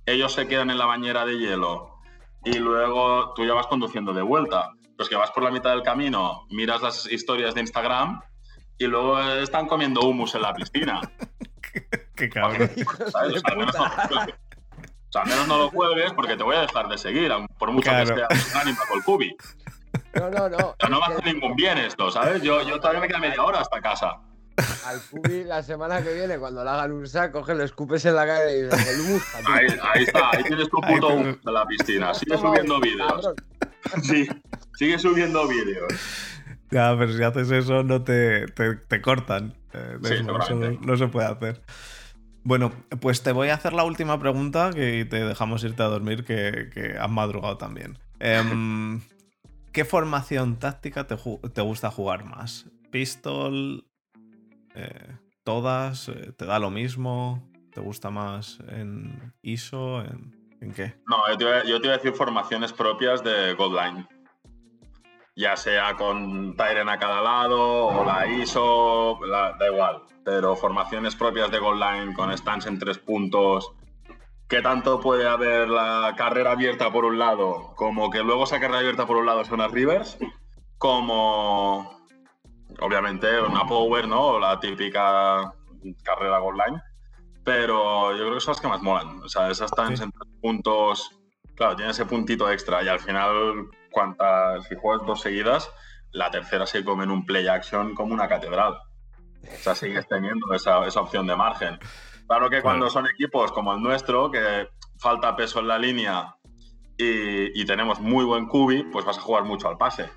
B: Ellos se quedan en la bañera de hielo y luego tú ya vas conduciendo de vuelta. Pues que vas por la mitad del camino, miras las historias de Instagram y luego están comiendo hummus en la piscina.
A: Qué cabrón.
B: ¿sabes? O sea, no sea, al menos no lo cuelgues porque te voy a dejar de seguir, aun por mucho
A: Claro.
B: que un ánimo con Cubi.
C: No, no, no.
B: Pero no va a
C: Es
B: hacer
C: que
B: ningún bien esto, ¿sabes? Yo, yo todavía me queda media hora hasta casa.
C: Al Cubi la semana que viene, cuando le hagan un saco, coge, le escupes en la cara y dices, el humus pa' ti".
B: Ahí, ahí está, ahí tienes tu puto hummus de la piscina. Sigue subiendo vídeos. Sí, sigue subiendo vídeos.
A: Ya, pero si haces eso, no te, te, te cortan. Eh,
B: Sí,
A: eso no,
B: seguramente.
A: no se puede hacer. Bueno, pues te voy a hacer la última pregunta que te dejamos irte a dormir, que, has madrugado también. Em, ¿Qué formación táctica te, gusta jugar más? ¿Pistol? Eh, ¿Todas? Eh, ¿Te da lo mismo? ¿Te gusta más en ISO? ¿En, qué?
B: No, yo te, iba, yo te iba a decir formaciones propias de Godline. Ya sea con Tyren a cada lado o la ISO, la- da igual. Pero formaciones propias de Godline con stands en tres puntos. ¿Qué tanto puede haber la carrera abierta por un lado? Como que luego esa carrera abierta por un lado son las Rivers. Como, obviamente, una Power, ¿no? La típica carrera Godline. Pero yo creo que son las que más molan. O sea, esas stands en tres puntos claro, tiene ese puntito extra y al final, cuantas, si juegas dos seguidas, la tercera se come en un play action como una catedral. O sea, sigues teniendo esa, esa opción de margen. Claro que cuando son equipos como el nuestro, que falta peso en la línea y, y tenemos muy buen cubi, pues vas a jugar mucho al pase.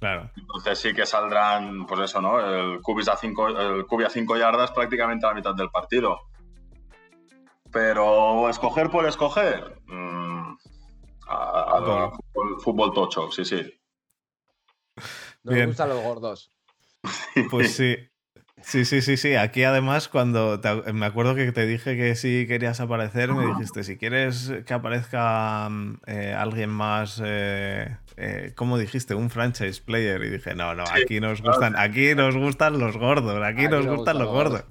A: Claro.
B: Entonces sí que saldrán, pues eso, ¿no? El cubi a 5 el cubi a cinco yardas prácticamente a la mitad del partido. Pero escoger por escoger. mm, a- a- fútbol, fútbol tocho, sí, sí.
C: Nos
A: Bien.
C: gustan los gordos.
A: Pues sí. Sí, sí, sí, sí. Aquí además cuando te- me acuerdo que te dije que si querías aparecer, me dijiste, si quieres que aparezca mm, eh, alguien más, eh, eh, ¿cómo dijiste? Un franchise player. Y dije, no, no, aquí nos gustan, aquí nos gustan los gordos, aquí
C: Aquí
A: nos
C: nos
A: gustan
C: gustan
A: los
C: los
A: gordos.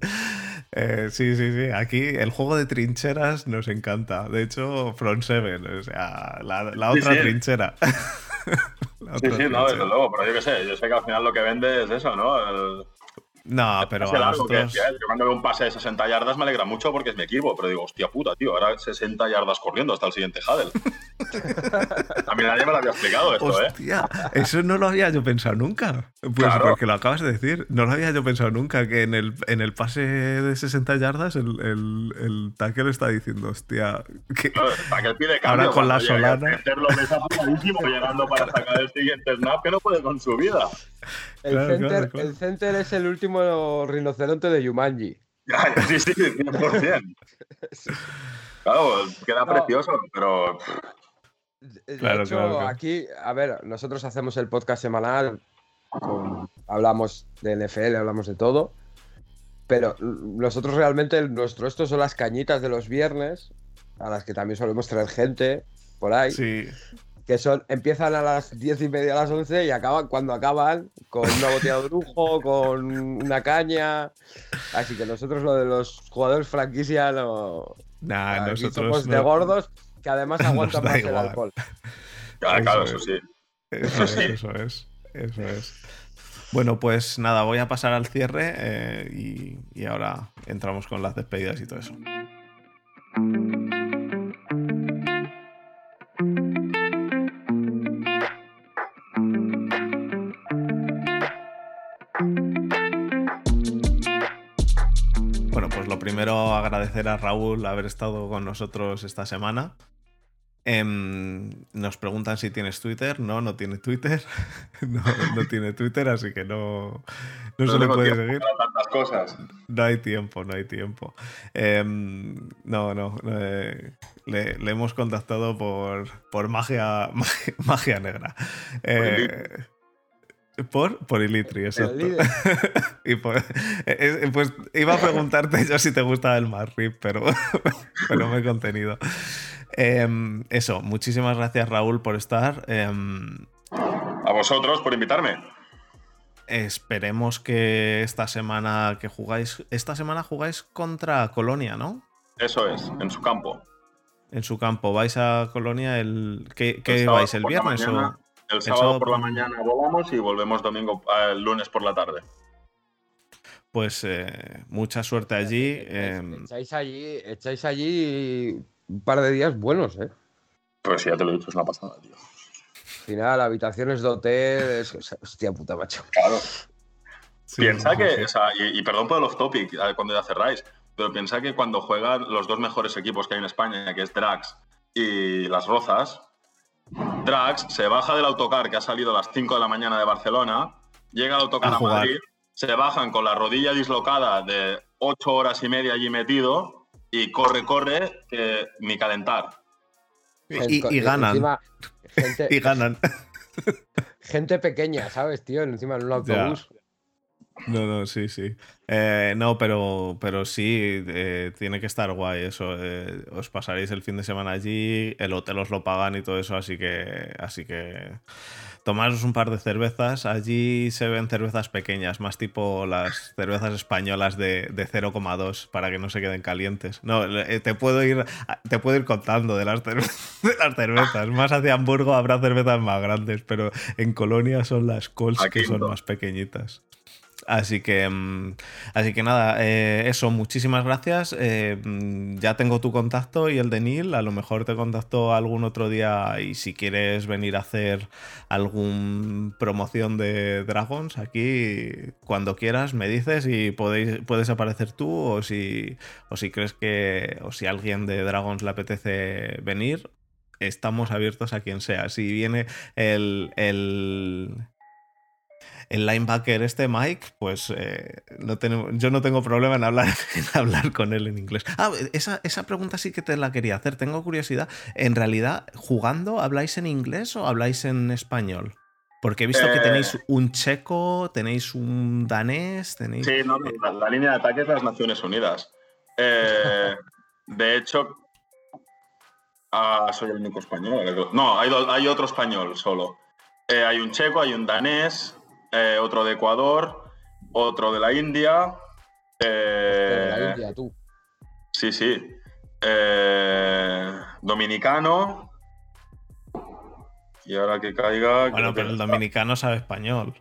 A: Eh, sí, sí, sí. Aquí el juego de trincheras nos encanta. De hecho, Front Seven, o sea, la, la otra
B: sí.
A: trinchera. La
B: Sí, sí, no, desde luego, pero yo qué sé, yo sé que al final lo que vende es eso, ¿no? El,
A: No, pero a
B: largo
A: nosotros.
B: Yo cuando veo un pase de 60 yardas me alegra mucho porque es mi equipo, pero digo, hostia puta, tío, ahora 60 yardas corriendo hasta el siguiente Hadel. A mí nadie me lo había explicado esto, ¿eh?
A: Hostia, eso no lo había yo pensado nunca. Pues
B: Claro.
A: porque lo acabas de decir, no lo había yo pensado nunca, que en el, en el pase de 60 yardas el, el, el tackle está diciendo, hostia, que. Ahora con la Solana.
B: El tercer lo ves apuradísimo llegando para sacar el siguiente snap que no puede con su vida.
C: El,
A: Claro,
C: center,
A: claro, claro.
C: el center es el último rinoceronte de Yumanji.
B: Sí, sí, 100%. Claro, queda
C: No.
B: precioso, pero
C: De
A: Claro,
C: hecho,
A: claro, claro.
C: aquí, a ver, nosotros hacemos el podcast semanal, con- hablamos de NFL, hablamos de todo, pero nosotros realmente, el- nuestro esto son las cañitas de los viernes, a las que también solemos traer gente por ahí,
A: sí,
C: que son, empiezan a las diez y media, a las 11 y acaban cuando acaban, con una botella de lujo, con una caña. Así que nosotros lo de los jugadores franquicia no...
A: nah,
C: aquí
A: nosotros
C: somos
A: no-
C: de gordos que además aguantan más el alcohol.
B: claro,
A: Eso
B: claro,
A: es.
B: eso sí.
A: Eso es,
B: Sí.
A: eso es, eso es. Bueno, pues nada, voy a pasar al cierre eh, y, y ahora entramos con las despedidas y todo eso. Primero agradecer a Raúl haber estado con nosotros esta semana. Em, nos preguntan si tienes Twitter. No, no tiene Twitter. no, no tiene Twitter, así que no, no se le puede seguir.
B: tantas cosas.
A: No hay tiempo, no hay tiempo. Em, no, no. eh, le, le hemos contactado por, por magia, magia, magia negra. Por, por Ilitri, exacto.
C: líder.
A: y por- eh, eh, pues iba a preguntarte yo si te gusta el Marrip, pero, pero me he contenido. Em, eso, muchísimas gracias Raúl por estar. Em,
B: A vosotros por invitarme.
A: esperemos que esta semana que jugáis, esta semana jugáis contra Colonia, ¿no?
B: Eso es, en su campo.
A: En su campo. ¿Vais a Colonia el. ¿Qué, qué
B: sábado
A: vais? ¿El viernes
B: mañana.
A: o.?
B: El
A: sábado
B: sábado por la mañana volamos y volvemos domingo, eh, el lunes por la tarde.
A: Pues eh, mucha suerte allí.
C: Echáis allí, echáis allí un par de días buenos, ¿eh?
B: Pues sí, ya te lo he dicho, es una pasada, tío.
C: Al final, habitaciones de hotel, es- hostia puta, macho.
B: Claro.
A: sí,
B: piensa
A: sí,
B: que,
A: sí.
B: o sea, y, y perdón por el off topic eh, cuando ya cerráis, pero piensa que cuando juegan los dos mejores equipos que hay en España, que es Drax y Las Rozas, Drax se baja del autocar que ha salido a las 5 de la mañana de Barcelona, llega al autocar
A: A.
B: Madrid, se bajan con la rodilla dislocada de 8 horas y media allí metido y corre, corre, que ni calentar.
A: Y, ganan.
C: encima, gente,
A: Y ganan.
C: gente pequeña, ¿sabes, tío? Encima en un
A: Ya. No, no, sí, sí. Eh, no, pero, pero sí, eh, tiene que estar guay eso. eh, os pasaréis el fin de semana allí, el hotel os lo pagan y todo eso, así que, así que tomaros un par de cervezas. Allí se ven cervezas pequeñas, más tipo las cervezas españolas de, de 0,2 para que no se queden calientes. No, te puedo ir, te puedo ir contando de las, cerve- de las cervezas. Más hacia Hamburgo habrá cervezas más grandes, pero en Colonia son las Cols
B: Aquí
A: que son
B: no.
A: más pequeñitas. Así que, mm, así que nada, eh, eso, muchísimas gracias. Eh, mm, ya tengo tu contacto y el de Neil. A lo mejor te contacto algún otro día y si quieres venir a hacer algún promoción de Dragons aquí, cuando quieras me dices y podéis, puedes aparecer tú o si, o si crees que, o si alguien de Dragons le apetece venir, estamos abiertos a quien sea. Si viene el, el, el linebacker este Mike, pues eh, no tenemos, yo no tengo problema en hablar, en hablar con él en inglés. Ah, esa, esa pregunta sí que te la quería hacer, tengo curiosidad. En realidad, jugando, ¿habláis en inglés o habláis en español? Porque he visto que
B: Eh.
A: tenéis un checo, tenéis un danés, tenéis...
B: Sí, no, la, la línea de ataque es las Naciones Unidas. Eh, de hecho, ah, soy el único español. No, hay, hay otro español solo. Hay un checo, hay un danés, eh, otro de Ecuador, otro de la India, Eh,
C: de la India, tú.
B: Sí, sí. Eh, dominicano. Y ahora que caiga.
A: Bueno, pero el dominicano sabe español.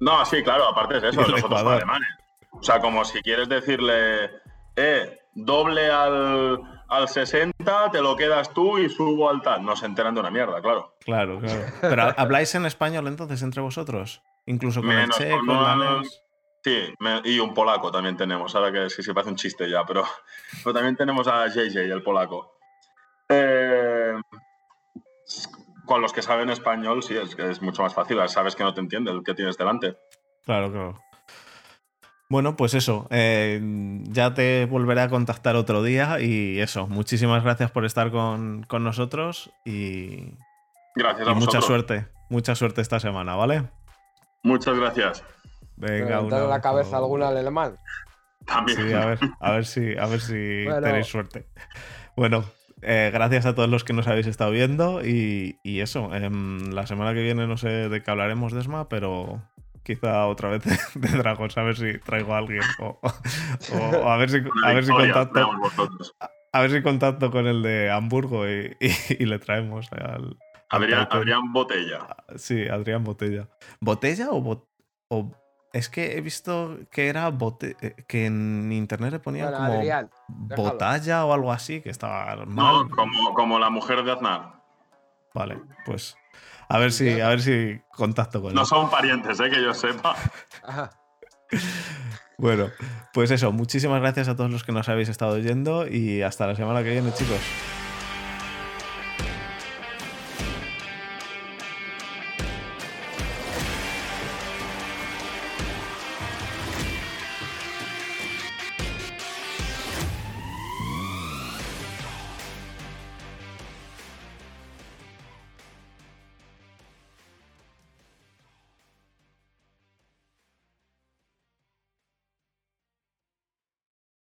B: No, sí, claro, aparte es eso, los otros son alemanes. O sea, como si quieres decirle, eh, doble al, al 60, te lo quedas tú y subo al tal. No se enteran de una mierda, claro.
A: Claro, claro. Pero ¿habláis en español entonces entre vosotros? Incluso con
B: Menos
A: el checo,
B: con. Sí, me- y un polaco también tenemos. Ahora que sí se parece un chiste ya, pero, pero también tenemos a JJ, el polaco. Eh, con los que saben español, sí, es, es mucho más fácil. Sabes que no te entiende el que tienes delante.
A: Claro, claro. Bueno, pues eso. eh, ya te volveré a contactar otro día y eso. Muchísimas gracias por estar con, con nosotros y,
B: Gracias
A: y
B: a
A: mucha suerte. Mucha suerte esta semana, ¿vale?
B: Muchas gracias.
A: Venga,
C: Levantar
A: un
C: la cabeza alguna al alemán.
B: También.
A: Sí, a ver, a ver si, a ver si
C: Bueno.
A: tenéis suerte. Bueno, eh, gracias a todos los que nos habéis estado viendo y, y eso. em, la semana que viene no sé de qué hablaremos de ESMA, pero quizá otra vez de, de Dragons, a ver si traigo a alguien o, o- o a ver si, a ver si contacto. A ver si contacto con el de Hamburgo y, y- y le traemos al. al
B: Adrián, Botella.
A: Sí, Adrián Botella. ¿Botella o, bot- o- Es que he visto que era bote... eh, que en internet le ponían
C: Bueno,
A: como
C: Adrián,
A: botalla o algo así, que estaba
B: No,
A: mal.
B: como, como la mujer de Aznar.
A: Vale, pues a ver si, a ver si contacto con él.
B: No son parientes, ¿eh? que yo sepa.
C: Ajá.
A: Bueno, pues eso, muchísimas gracias a todos los que nos habéis estado oyendo y hasta la semana que viene, chicos.